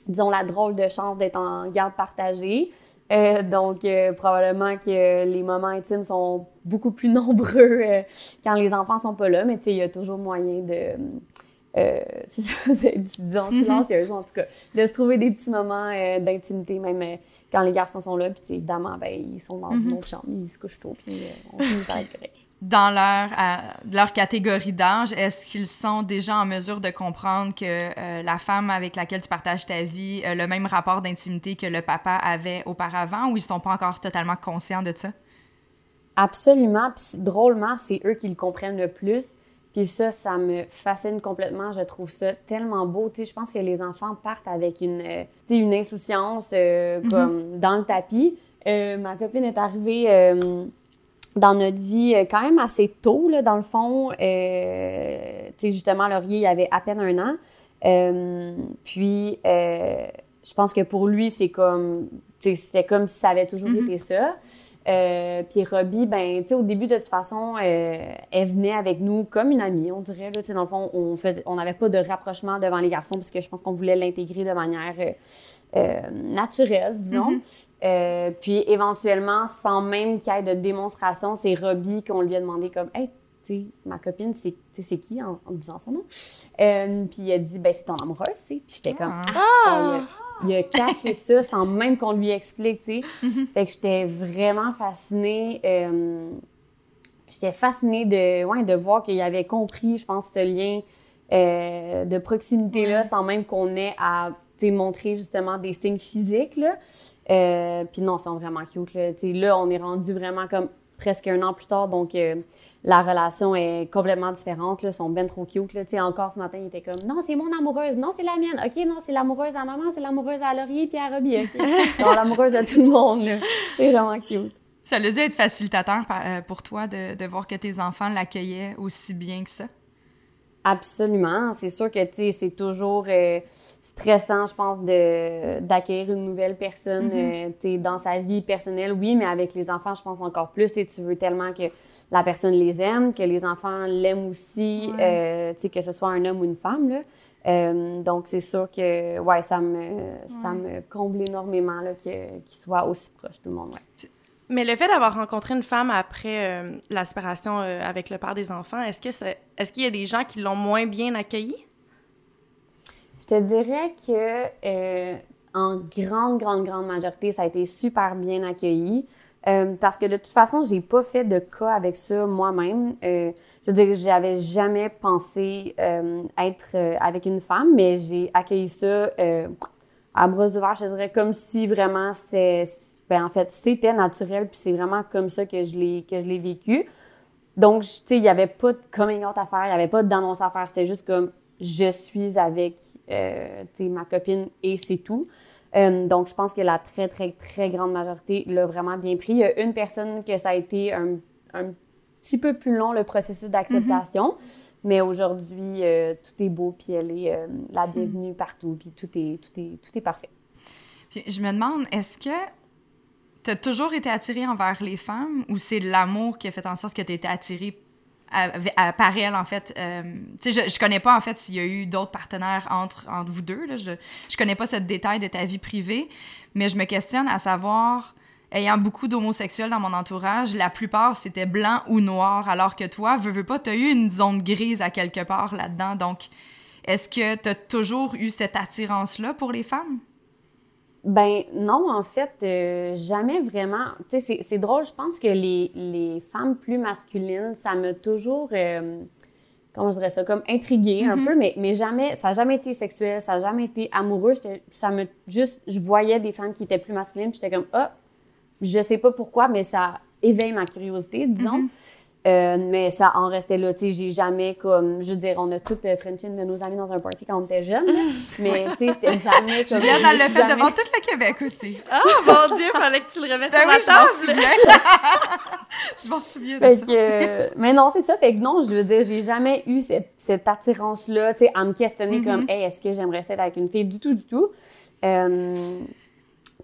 disons la drôle de chance d'être en garde partagée. Euh, donc euh, probablement que les moments intimes sont beaucoup plus nombreux quand les enfants sont pas là, mais tu sais il y a toujours moyen de euh, c'est ça, d'être, disons, silencieuse, en tout cas, de se trouver des petits moments euh, d'intimité, même euh, quand les garçons sont là, puis évidemment, ben, ils sont dans une autre chambre, ils se couchent tôt, puis euh, on finit par être correct. Dans leur, leur catégorie d'âge, est-ce qu'ils sont déjà en mesure de comprendre que la femme avec laquelle tu partages ta vie a le même rapport d'intimité que le papa avait auparavant ou ils sont pas encore totalement conscients de ça? Absolument, puis drôlement, c'est eux qui le comprennent le plus, puis ça, ça me fascine complètement, je trouve ça tellement beau, tu sais, je pense que les enfants partent avec une, euh, tu sais, une insouciance euh, comme dans le tapis. Euh, ma copine est arrivée... dans notre vie quand même assez tôt, là, dans le fond. Tu sais, justement, Laurier, il avait à peine un an. Puis, je pense que pour lui, c'est comme... C'était comme si ça avait toujours été ça. Euh, puis Robbie, ben, tu sais, au début, de toute façon, euh, elle venait avec nous comme une amie, on dirait. Là, tu sais, dans le fond, on faisait, on n'avait pas de rapprochement devant les garçons parce que je pense qu'on voulait l'intégrer de manière euh, euh, naturelle, disons. Euh, puis éventuellement, sans même qu'il y ait de démonstration, c'est Robbie qu'on lui a demandé comme, hey, tu sais, ma copine, c'est, tu sais, c'est qui en, en disant son nom? Euh, puis il a dit, ben, c'est ton amoureuse, tu sais. Puis j'étais comme, ah! Genre, il, a, catché ça sans même qu'on lui explique, tu sais. Fait que j'étais vraiment fascinée. euh, j'étais fascinée de, ouais, de voir qu'il avait compris, je pense, ce lien euh, de proximité-là, sans même qu'on ait à montrer justement des signes physiques. Là. Euh, puis non, ils sont vraiment cute. Là. Tu sais, là, on est rendu vraiment comme presque un an plus tard, donc la relation est complètement différente. Là. Ils sont ben trop cute. Là. Encore ce matin, il était comme Non, c'est mon amoureuse. Non, c'est la mienne. OK, non, c'est l'amoureuse à maman, c'est l'amoureuse à Laurier puis à Robbie. OK. non, l'amoureuse à tout le monde. C'est vraiment cute. Ça a dû être facilitateur euh, pour toi de, de voir que tes enfants l'accueillaient aussi bien que ça? Absolument. C'est sûr que, c'est toujours euh, stressant, je pense, de d'accueillir une nouvelle personne, euh, tu sais, dans sa vie personnelle, oui, mais avec les enfants, je pense encore plus. Sais, tu veux tellement que la personne les aime, que les enfants l'aiment aussi, euh, tu sais, que ce soit un homme ou une femme, là. Euh, donc, c'est sûr que, ouais, ça me, ça me comble énormément, qu'ils soient aussi proches, tout le monde, ouais. Mais le fait d'avoir rencontré une femme après euh, la séparation euh, avec le père des enfants, est-ce qu'il y a des gens qui l'ont moins bien accueilli? Je te dirais que euh, en grande, grande, grande majorité, ça a été super bien accueilli. Euh, parce que de toute façon, j'ai pas fait de cas avec ça moi-même. Euh, je veux dire, j'avais jamais pensé euh, être euh, avec une femme, mais j'ai accueilli ça euh, à de verre, je dirais comme si vraiment c'est, ben en fait, c'était naturel, puis c'est vraiment comme ça que je l'ai, que je l'ai vécu. Donc, tu sais, il y avait pas de coming out à faire, il y avait pas d'annonce à faire, c'était juste comme je suis avec, ma copine et c'est tout. Euh, donc, je pense que la très, très, très grande majorité l'a vraiment bien pris. Il y a une personne que ça a été un, un petit peu plus long, le processus d'acceptation. Mais aujourd'hui, euh, tout est beau, puis elle est euh, la bienvenue partout, puis tout est, tout est, tout est parfait. Puis je me demande, est-ce que tu as toujours été attirée envers les femmes ou c'est l'amour qui a fait en sorte que tu été attirée à- par elle, en fait? Euh, je, je connais pas, en fait, s'il y a eu d'autres partenaires entre, entre vous deux. Là. Je, je connais pas ce détail de ta vie privée, mais je me questionne à savoir, ayant beaucoup d'homosexuels dans mon entourage, la plupart, c'était blanc ou noir, alors que toi, veux, veux pas, tu as eu une zone grise à quelque part là-dedans. Donc, est-ce que tu as toujours eu cette attirance-là pour les femmes? Ben non, en fait, euh, jamais vraiment. Tu sais, c'est- c'est drôle, je pense que les, les femmes plus masculines, ça m'a toujours, euh, comment je dirais ça, comme intriguée un peu, mais, mais jamais, ça n'a jamais été sexuel, ça n'a jamais été amoureux. Ça me, juste, je voyais des femmes qui étaient plus masculines, puis j'étais comme, ah, je sais pas pourquoi, mais ça éveille ma curiosité, disons. Euh, mais ça en restait là, tu sais, j'ai jamais comme, je veux dire, on a toutes euh, Frenchine de nos amis dans un party quand on était jeunes, mais tu sais, c'était jamais comme... Juliane, elle le fait jamais- devant tout le Québec aussi. Ah, mon Dieu, fallait que tu le remettes Ben oui, la je m'en table. souviens. je m'en souviens de Fait ça. que, euh, mais non, c'est ça. Fait que non, je veux dire, j'ai jamais eu cette, cette attirance-là, tu sais, à me questionner comme, hey, est-ce que j'aimerais ça être avec une fille? Du tout, du tout? Euh,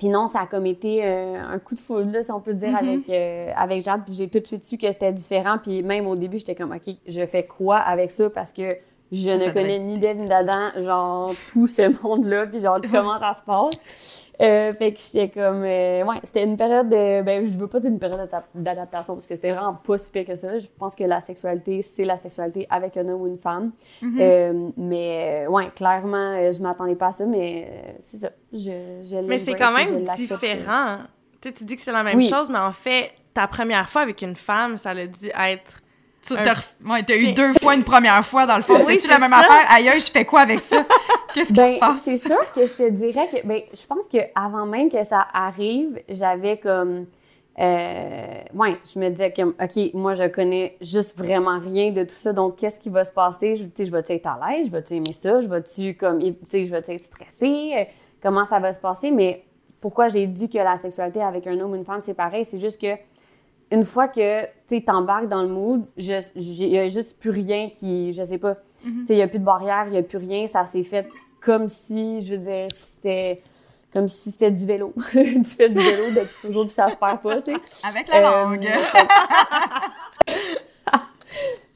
puis non, ça a comme été euh, un coup de foudre, là, si on peut dire, avec, euh, avec Jade. Puis j'ai tout de suite su que c'était différent. Puis même au début, j'étais comme, OK, je fais quoi avec ça? Parce que je Ça ne connais ni d'elle ni d'Adam, genre, tout ce monde-là, puis genre, comment ça se passe. Euh, fait que j'étais comme, euh, ouais, c'était une période de, ben, je veux pas dire une période d'adap- d'adaptation parce que c'était vraiment pas si pire que ça. Je pense que la sexualité, c'est la sexualité avec un homme ou une femme. Euh, mais, euh, ouais, clairement, euh, je m'attendais pas à ça, mais euh, c'est ça. Je, je Mais c'est quand même différent. Tu sais, tu dis que c'est la même Oui. chose, mais en fait, ta première fois avec une femme, ça a dû être... Tu Un- as, ouais, t'as eu deux fois une première fois, dans le fond. Oui, C'était-tu la même ça. affaire? Aïe, je fais quoi avec ça? Qu'est-ce qui se Ben, passe? c'est sûr que je te dirais que, ben, je pense que avant même que ça arrive, j'avais comme, euh, ouais, je me disais comme, ok, moi je connais juste vraiment rien de tout ça, donc qu'est-ce qui va se passer? Je, tu sais, je vais-tu être à l'aise, je vais-tu aimer ça, je vais-tu comme, tu sais, je vais-tu être stressée, comment ça va se passer? Mais pourquoi j'ai dit que la sexualité avec un homme ou une femme c'est pareil, c'est juste que une fois que tu t'embarques dans le mood, il y a juste plus rien qui, je sais pas, sais, il y a plus de barrière, il y a plus rien, ça s'est fait comme si, je veux dire, c'était comme si c'était du vélo. tu fais du vélo depuis toujours puis ça se perd pas, tu sais. Avec la Euh, langue.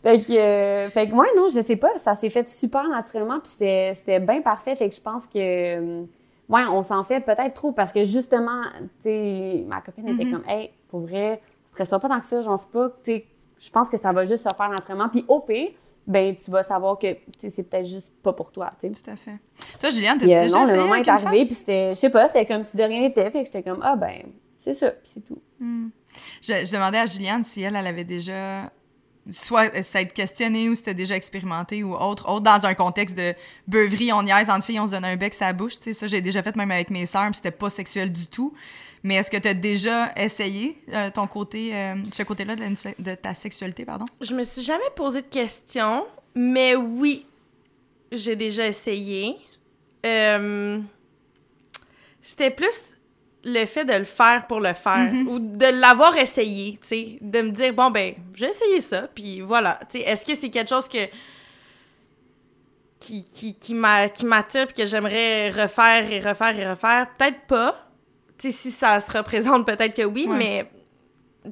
Fait que, euh, fait que moi, non, je sais pas, ça s'est fait super naturellement, puis c'était, c'était bien parfait. Fait que je pense que, ouais, on s'en fait peut-être trop parce que justement, tu sais, ma copine était comme, hey, pour vrai, stresse-toi pas tant que ça, j'en sais pas, je pense que ça va juste se faire naturellement. Puis au pire, ben, tu vas savoir que, c'est peut-être juste pas pour toi. Tout à fait. Toi, Juliane, t'as euh, déjà non, le moment est arrivé, puis c'était, je sais pas, c'était comme si de rien n'était, fait que j'étais comme, ah, ben, c'est ça, puis c'est tout. Je, je demandais à Juliane si elle, elle avait déjà soit s'être questionnée ou c'était déjà expérimenté ou autre, autre dans un contexte de beuverie, on niaise entre filles, on se donne un bec sa bouche, tu sais, ça j'ai déjà fait même avec mes sœurs, puis c'était pas sexuel du tout. Mais est-ce que tu as déjà essayé euh, ton côté, euh, ce côté-là de, ta sexualité, pardon? Je me suis jamais posé de questions, mais oui, j'ai déjà essayé. Euh, C'était plus le fait de le faire pour le faire ou de l'avoir essayé, tu sais, de me dire bon ben, j'ai essayé ça, puis voilà, tu sais, est-ce que c'est quelque chose que qui qui qui m'attire puis que j'aimerais refaire et refaire et refaire, peut-être pas. Sais si ça se représente peut-être que oui, Ouais. mais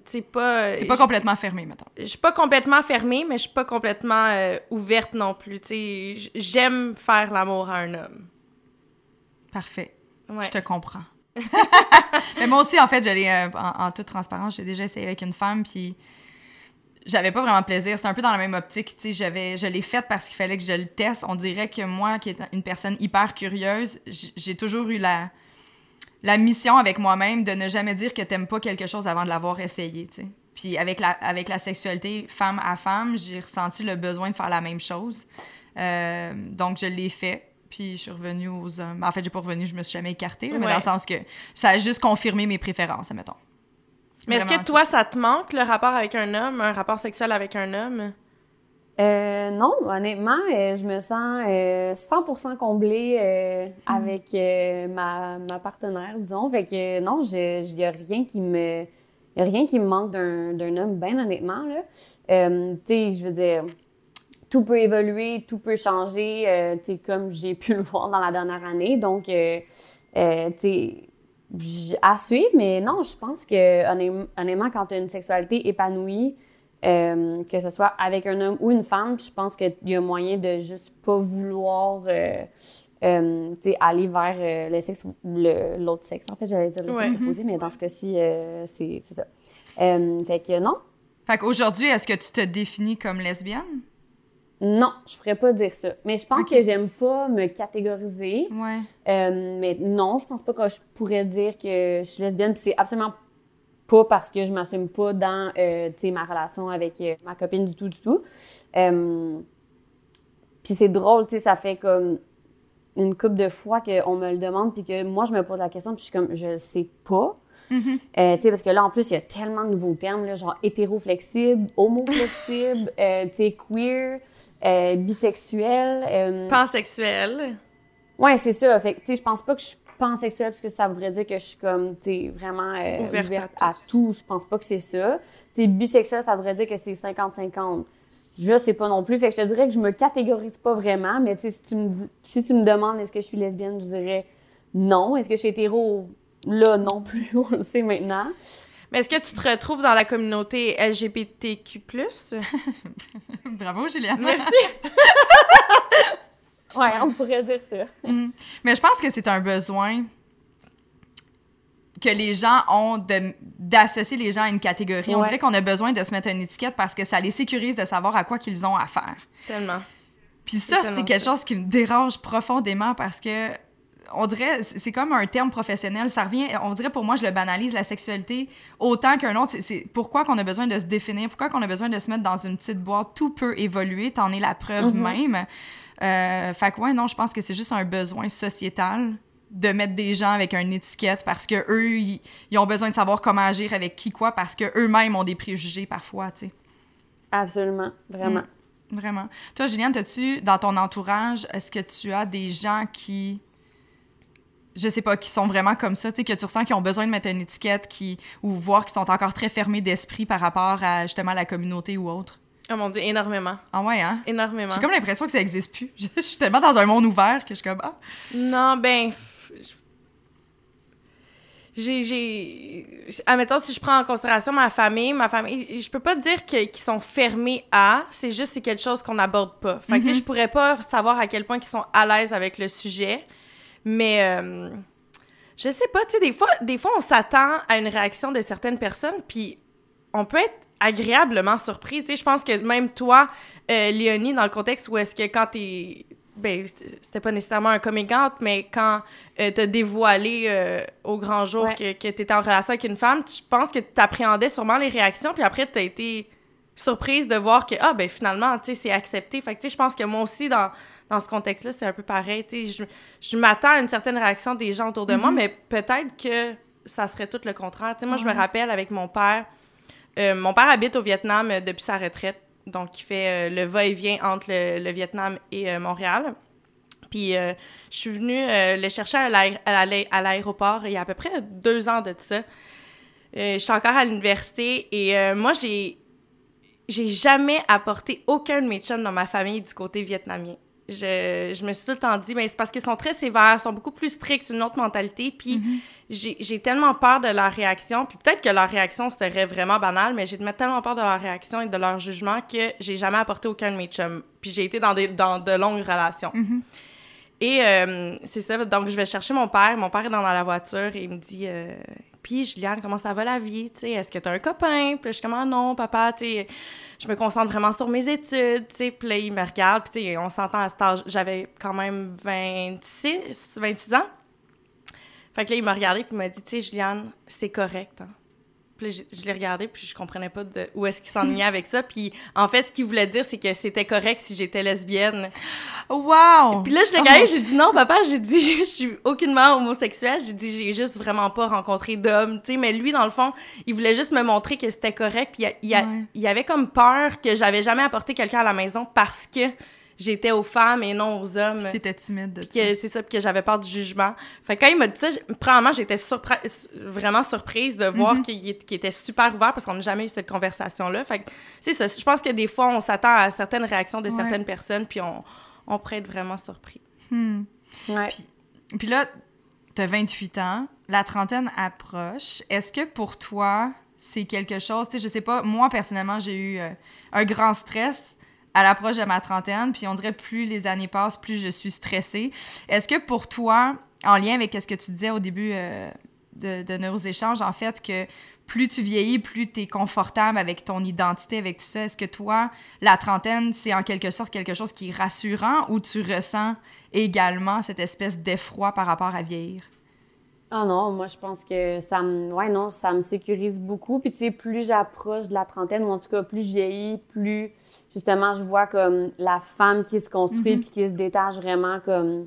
c'est pas T'es pas complètement fermée, mettons. je suis pas complètement fermée, mais je suis pas complètement euh, ouverte non plus. J'aime faire l'amour à un homme. Parfait. Ouais. Je te comprends. Mais moi aussi, en fait, j'allais euh, en, en toute transparence, j'ai déjà essayé avec une femme, puis j'avais pas vraiment plaisir. C'était un peu dans la même optique, tu sais. J'avais, je l'ai faite parce qu'il fallait que je le teste. On dirait que moi, qui est une personne hyper curieuse, j'ai toujours eu la, la mission avec moi-même de ne jamais dire que t'aimes pas quelque chose avant de l'avoir essayé, tu sais. Puis avec la, avec la sexualité femme à femme, j'ai ressenti le besoin de faire la même chose. Euh, donc, je l'ai fait. puis je suis revenue aux hommes. En fait, j'ai pas revenu, je me suis jamais écartée, là, mais Ouais. dans le sens que ça a juste confirmé mes préférences, admettons. Mais est-ce que toi, ça te manque, le rapport avec un homme, un rapport sexuel avec un homme? Euh, non, honnêtement, euh, je me sens euh, 100% comblée euh, avec euh, ma, ma partenaire, disons. Fait que non, je, je y a rien qui me y a rien qui me manque d'un d'un homme, bien honnêtement là. Euh, tu sais, je veux dire, tout peut évoluer, tout peut changer, euh, tu sais, comme j'ai pu le voir dans la dernière année. Donc, euh, euh, tu sais, à suivre, mais non, je pense que honnêtement, honnêtement, quand tu as une sexualité épanouie, euh, que ce soit avec un homme ou une femme, je pense qu'il y a moyen de juste pas vouloir euh, euh, aller vers euh, le sexe le- l'autre sexe. En fait, j'allais dire le Ouais. sexe opposé, mais dans ce cas-ci, euh, c'est c'est ça. Fait que non, Fait qu'aujourd'hui, est-ce que tu te définis comme lesbienne? non, je pourrais pas dire ça. Mais je pense que j'aime pas me catégoriser. Ouais. Mais non, je pense pas que je pourrais dire que je suis lesbienne. Puis c'est absolument pas parce que je m'assume pas dans euh, ma relation avec euh, ma copine du tout, du tout. Euh, puis c'est drôle, tu sais, ça fait comme une couple de fois qu'on me le demande, puis que moi, je me pose la question, puis je suis comme, je sais pas. Tu sais, parce que là, en plus, il y a tellement de nouveaux termes, là, genre hétéro-flexible, homo-flexible, tu sais, queer, bisexuel. Pansexuel. Ouais, c'est ça. Fait que, tu sais, je pense pas que je suis pansexuelle parce que ça voudrait dire que je suis comme, tu sais, vraiment euh, Ouverte ouverte, à à, tout. Je pense pas que c'est ça. Tu sais, bisexuelle, ça voudrait dire que c'est 50-50. Je sais pas non plus. Fait que je te dirais que je me catégorise pas vraiment, mais tu sais, si tu me dis, si tu me demandes est-ce que je suis lesbienne, je dirais non. Est-ce que je suis hétéro? Là, non plus. On le sait maintenant. Mais est-ce que tu te retrouves dans la communauté LGBTQ+. Bravo, Juliane. Merci. Ouais, on pourrait dire ça. Mais je pense que c'est un besoin que les gens ont d'associer les gens à une catégorie. On dirait qu'on a besoin de se mettre une étiquette parce que ça les sécurise de savoir à quoi qu'ils ont affaire. Tellement. Puis ça, c'est quelque ça. chose qui me dérange profondément parce que on dirait, c'est comme un terme professionnel. Ça revient, on dirait pour moi, je le banalise, la sexualité, autant qu'un autre. C'est- pourquoi qu'on a besoin de se définir, pourquoi qu'on a besoin de se mettre dans une petite boîte. Tout peut évoluer, t'en es la preuve même. Euh, fait que ouais, non, je pense que c'est juste un besoin sociétal de mettre des gens avec une étiquette parce que eux, ils ils ont besoin de savoir comment agir avec qui quoi parce que eux-mêmes ont des préjugés parfois, tu sais. Absolument. Vraiment. Vraiment. Toi, Juliane, as-tu, dans ton entourage, est-ce que tu as des gens qui, je sais pas, qui sont vraiment comme ça, tu sais, que tu ressens qu'ils ont besoin de mettre une étiquette, qui, ou voir qu'ils sont encore très fermés d'esprit par rapport à, justement, la communauté ou autre? Oh mon Dieu, énormément. Ah ouais, hein? Énormément. J'ai comme l'impression que ça existe plus. Je, suis tellement dans un monde ouvert que je suis comme, ah, Non, ben. J'ai. j'ai... Admettons, si je prends en considération ma famille, ma famille, je peux pas dire que- qu'ils sont fermés à, c'est juste c'est quelque chose qu'on n'aborde pas. Fait que, sais, je pourrais pas savoir à quel point ils sont à l'aise avec le sujet, mais. euh, je sais pas, tu sais, des fois, des fois, on s'attend à une réaction de certaines personnes, puis on peut être agréablement surpris. Tu sais, je pense que même toi, euh, Léonie, dans le contexte où est-ce que quand t'es... Ben, c'était pas nécessairement un coming out, mais quand euh, t'as dévoilé euh, au grand jour Ouais. que, que t'étais en relation avec une femme, je pense que t'appréhendais sûrement les réactions, puis après, t'as été surprise de voir que, ah, ben finalement, tu sais, c'est accepté. Fait que, tu sais, je pense que moi aussi, dans, dans ce contexte-là, c'est un peu pareil. Tu sais, je, je m'attends à une certaine réaction des gens autour de moi, mais peut-être que ça serait tout le contraire. Tu sais, moi, je me rappelle avec mon père, euh, mon père habite au Vietnam euh, depuis sa retraite, donc il fait euh, le va-et-vient entre le, Vietnam et Montréal. Puis je suis venue le chercher à l'aé- à l'aé- à l'aéroport il y a à peu près deux ans de ça. Je suis encore à l'université et moi, j'ai jamais apporté aucun de mes chums dans ma famille du côté vietnamien. Je, je me suis tout le temps dit, mais c'est parce qu'ils sont très sévères, sont beaucoup plus stricts, une autre mentalité. Puis j'ai j'ai tellement peur de leur réaction. Puis peut-être que leur réaction serait vraiment banale, mais j'ai tellement peur de leur réaction et de leur jugement que j'ai jamais apporté aucun de mes chums. Puis j'ai été dans, des, dans de longues relations. Et euh, c'est ça, donc je vais chercher mon père. Mon père est dans la voiture et il me dit euh, Puis Juliane, comment ça va la vie? Est-ce que tu as un copain? Puis je suis comme Ah non, papa, je me concentre vraiment sur mes études. Puis là, il me regarde. Puis on s'entend à cet âge, j'avais quand même 26, 26 ans. Fait que là, il m'a regardé puis il m'a dit Tu Juliane, c'est correct. hein. Puis là, je l'ai regardé, puis je comprenais pas de où est-ce qu'il s'ennuyait avec ça. Puis en fait, ce qu'il voulait dire, c'est que c'était correct si j'étais lesbienne. Wow! Puis là, je l'ai Oh regardé, j'ai dit non, papa, j'ai dit, je suis aucunement homosexuelle. J'ai dit, j'ai juste vraiment pas rencontré d'homme, tu sais. Mais lui, dans le fond, il voulait juste me montrer que c'était correct. Puis il, a- il, a- Ouais. il avait comme peur que j'avais jamais apporté quelqu'un à la maison parce que j'étais aux femmes et non aux hommes. T'étais timide de Puis que c'est ça, puis que j'avais peur du jugement. Fait que quand il m'a dit ça, premièrement, j'étais surpre- vraiment surprise de voir Mhm. qu'il était super ouvert parce qu'on n'a jamais eu cette conversation-là. Fait que c'est ça. Je pense que des fois, on s'attend à certaines réactions de Ouais. certaines personnes, puis on, on pourrait être vraiment surpris. Hmm. Ouais. Puis là, t'as 28 ans, la trentaine approche. Est-ce que pour toi, c'est quelque chose, tu sais, je sais pas, moi personnellement, j'ai eu euh, un grand stress à l'approche de ma trentaine, puis on dirait plus les années passent, plus je suis stressée. Est-ce que pour toi, en lien avec ce que tu disais au début euh, de, nos échanges, en fait, que plus tu vieillis, plus tu es confortable avec ton identité, avec tout ça, est-ce que toi, la trentaine, c'est en quelque sorte quelque chose qui est rassurant ou tu ressens également cette espèce d'effroi par rapport à vieillir? Ah non, moi je pense que ça me ouais non, ça me sécurise beaucoup puis tu sais plus j'approche de la trentaine ou en tout cas plus je vieillis, plus justement je vois comme la femme qui se construit Mhm. puis qui se détache vraiment comme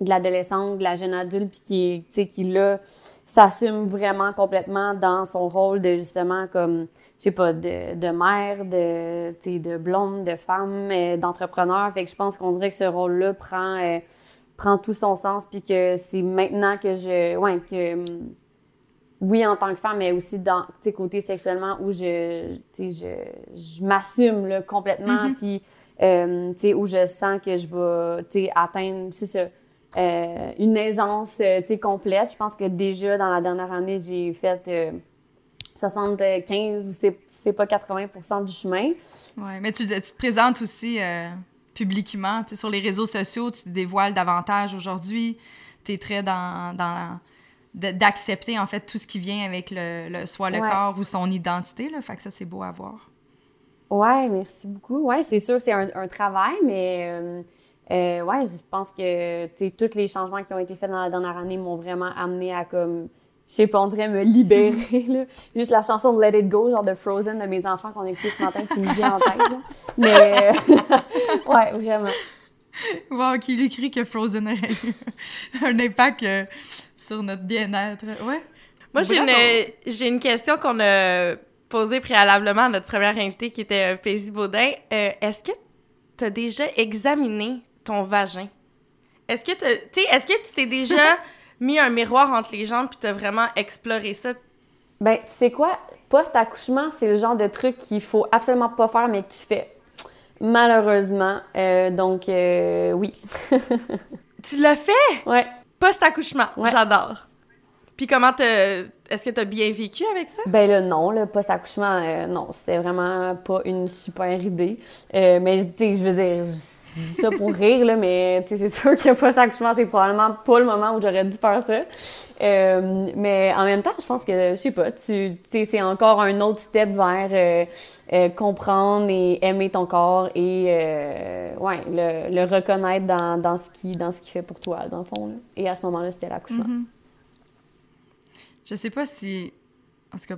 de l'adolescente, de la jeune adulte puis qui tu sais qui là s'assume vraiment complètement dans son rôle de justement comme je sais pas de, de mère, de tu sais de blonde, de femme, euh, d'entrepreneur, fait que je pense qu'on dirait que ce rôle-là prend euh, prend tout son sens puis que c'est maintenant que je ouais que oui en tant que femme mais aussi dans tu côté sexuellement où je tu sais je, je m'assume là complètement Mhm. puis euh, tu sais où je sens que je vais tu sais atteindre c'est ça euh, une aisance euh, tu sais complète je pense que déjà dans la dernière année j'ai fait euh, 75 ou c'est pas 80% du chemin Ouais, mais tu, tu te présentes aussi publiquement, tu sais, sur les réseaux sociaux, tu te dévoiles davantage aujourd'hui. Tu es très dans, dans la- d'accepter en fait tout ce qui vient avec le, le- soit le Ouais. corps ou son identité là, fait que ça c'est beau à voir. Ouais, merci beaucoup. Ouais, c'est sûr, c'est un, un travail, mais euh, euh, ouais, je pense que tous les changements qui ont été faits dans la dernière année m'ont vraiment amené à comme, je sais pas, on dirait me libérer. là. Juste la chanson de Let It Go, genre de Frozen de mes enfants qu'on a écouté ce matin qui me vient en tête. là. Mais euh, ouais, vraiment. Wow, qui lui crie que Frozen aurait eu un impact euh, sur notre bien-être. Ouais. Moi, j'ai une, j'ai une question qu'on a posée préalablement à notre première invitée qui était euh, Paisy Baudin. Euh, Est-ce que tu as déjà examiné ton vagin? Est-ce que, t'as- tu sais, est-ce que tu t'es déjà mis un miroir entre les jambes puis tu as vraiment exploré ça? Ben, tu sais quoi? Post-accouchement, c'est le genre de truc qu'il faut absolument pas faire, mais que tu fais. Malheureusement. Euh, donc, euh, oui. Tu l'as fait? Ouais. Post-accouchement. Ouais. J'adore. Puis comment t'as... Est-ce que tu as bien vécu avec ça? Ben là, non, le post-accouchement, euh, non, c'était vraiment pas une super idée. Euh, mais, tu sais, je veux dire, dis ça pour rire, là, mais, c'est sûr que le post-accouchement, c'est probablement pas le moment où j'aurais dû faire ça. Euh, mais en même temps, je pense que, je sais pas, tu c'est encore un autre step vers euh, euh, comprendre et aimer ton corps et, ouais, le, reconnaître dans, dans, ce qui, dans ce qui fait pour toi, dans le fond. Et à ce moment-là, c'était l'accouchement. Mhm. Je sais pas si. En tout cas,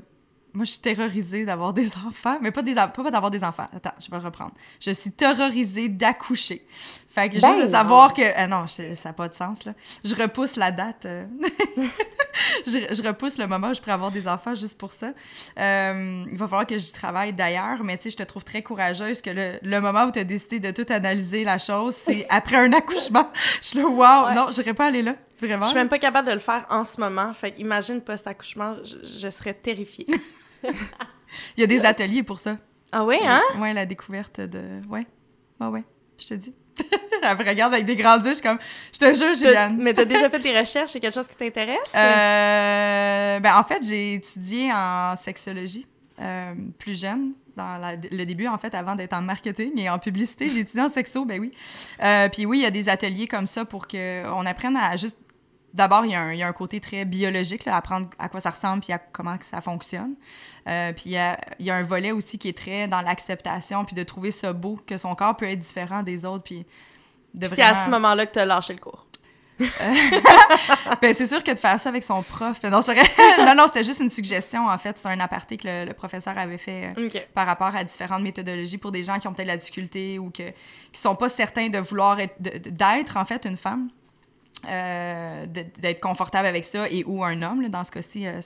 moi, je suis terrorisée d'avoir des enfants, mais pas des en- pas d'avoir des enfants. Attends, je vais reprendre. Je suis terrorisée d'accoucher. Fait que Ben juste de non. savoir que. Ah non, je- ça n'a pas de sens, là. Je repousse la date. euh. je, je repousse le moment où je pourrais avoir des enfants juste pour ça. Euh, il va falloir que j'y travaille d'ailleurs, mais tu sais, je te trouve très courageuse que le, le moment où tu as décidé de tout analyser la chose, c'est après un accouchement. Je suis là, wow, Ouais. non, j'aurais pas allé là. Vraiment. Je suis même pas capable de le faire en ce moment. Fait que imagine post-accouchement, je, je serais terrifiée. Il y a des ateliers pour ça. ah oui, hein? Ouais, la découverte de. Ouais. Ouais, ouais. Je te dis. Elle me regarde avec des grands yeux, je suis comme. Je te jure, Juliane. Mais t'as déjà fait des recherches? C'est quelque chose qui t'intéresse? Euh, ben, en fait, j'ai étudié en sexologie euh, plus jeune, dans la- le début, en fait, avant d'être en marketing et en publicité. J'ai étudié en sexo, ben oui. Euh, puis oui, il y a des ateliers comme ça pour qu'on apprenne à juste. D'abord, il y, a un- il y a un côté très biologique, là, apprendre à quoi ça ressemble puis à comment ça fonctionne. Euh, puis il y a, il y a un volet aussi qui est très dans l'acceptation puis de trouver ça beau, que son corps peut être différent des autres puis de C'est à ce moment-là que t'as lâché le cours. ben, c'est sûr que de faire ça avec son prof. Non, non, non, c'était juste une suggestion, en fait. C'est un aparté que le, le professeur avait fait euh, par rapport à différentes méthodologies pour des gens qui ont peut-être la difficulté ou que, qui sont pas certains de vouloir d'être, en fait, une femme. Euh, d'être confortable avec ça et ou un homme, là, dans ce cas-ci, euh,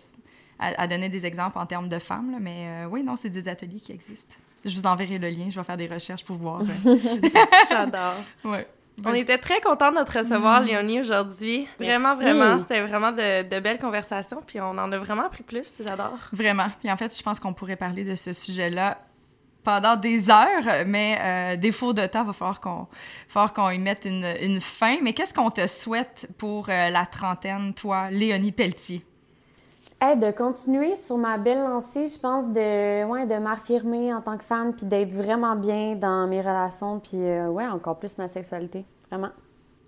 à, à donner des exemples en termes de femmes. là. mais euh, oui, non, c'est des ateliers qui existent. Je vous enverrai le lien, je vais faire des recherches pour voir. euh, J'adore. ouais. On était très contents de te recevoir, Léonie, aujourd'hui. Vraiment, vraiment, c'était vraiment de, de belles conversations, puis on en a vraiment appris plus. J'adore. Vraiment. Puis en fait, je pense qu'on pourrait parler de ce sujet-là pendant des heures, mais euh, défaut de temps, il va falloir qu'on falloir qu'on y mette une, une fin. Mais qu'est-ce qu'on te souhaite pour euh, la trentaine, toi, Léonie Pelletier? Hey, de continuer sur ma belle lancée, je pense, de, ouais, de m'affirmer en tant que femme, puis d'être vraiment bien dans mes relations, puis euh, ouais, encore plus ma sexualité. Vraiment.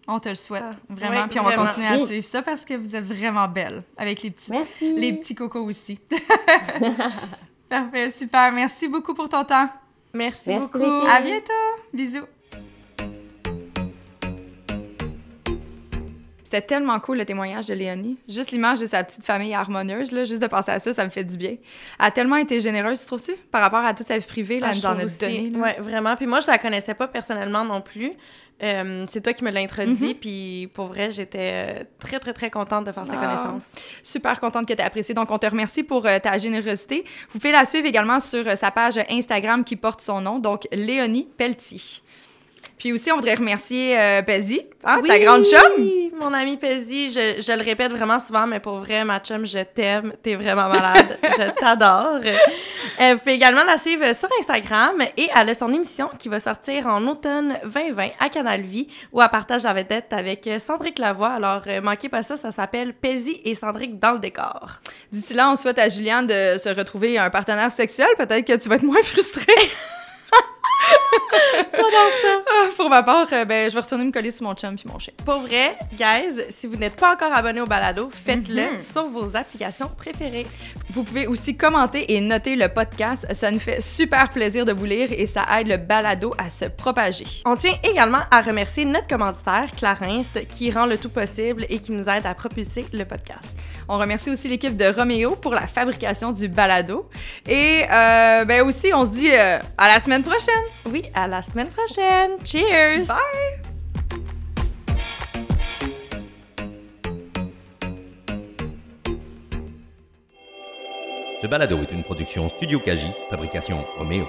On te le souhaite, Ah, vraiment. ouais, Puis on va continuer à Merci. suivre ça parce que vous êtes vraiment belle, avec les petits, Merci. les petits cocos aussi. Parfait, super. Merci beaucoup pour ton temps. Merci, Merci, beaucoup. À bientôt. Bisous. C'était tellement cool le témoignage de Léonie. Juste l'image de sa petite famille harmonieuse, là, juste de penser à ça, ça me fait du bien. Elle a tellement été généreuse, tu trouves-tu, par rapport à toute sa vie privée, là, Ah, elle nous en a donné. Ouais, vraiment. Puis moi, je la connaissais pas personnellement non plus. Euh, c'est toi qui me l'as Mhm. introduit, puis pour vrai, j'étais euh, très, très, très contente de faire sa Ah. connaissance. Super contente que tu aies apprécié. Donc, on te remercie pour euh, ta générosité. Vous pouvez la suivre également sur euh, sa page Instagram qui porte son nom, donc Léonie Pelletier. Puis aussi, on voudrait remercier euh, Pezzy, hein, ta grande chum. Mon amie Pezzy, je, je le répète vraiment souvent, mais pour vrai, ma chum, je t'aime. T'es vraiment malade. je t'adore. Euh, vous pouvez également la suivre sur Instagram et elle a son émission qui va sortir en automne 2020 à Canal Vie où elle partage la vedette avec euh, Cendric Lavoie. Alors, euh, manquez pas ça, ça s'appelle Pezzy et Cendric dans le décor. D'ici là, on souhaite à Juliane de se retrouver un partenaire sexuel. Peut-être que tu vas être moins frustrée. Ah, Pour ma part, euh, ben, je vais retourner me coller sur mon chum puis mon chien. Pour vrai, guys, si vous n'êtes pas encore abonné au balado, faites-le Mhm. sur vos applications préférées. Vous pouvez aussi commenter et noter le podcast. Ça nous fait super plaisir de vous lire et ça aide le balado à se propager. On tient également à remercier notre commanditaire, Clarence, qui rend le tout possible et qui nous aide à propulser le podcast. On remercie aussi l'équipe de Roméo pour la fabrication du balado. Et euh, ben aussi, on se dit euh, à la semaine prochaine. Oui, à la semaine prochaine. Cheers! Bye! Ce balado est une production Studio Kaji, fabrication Roméo.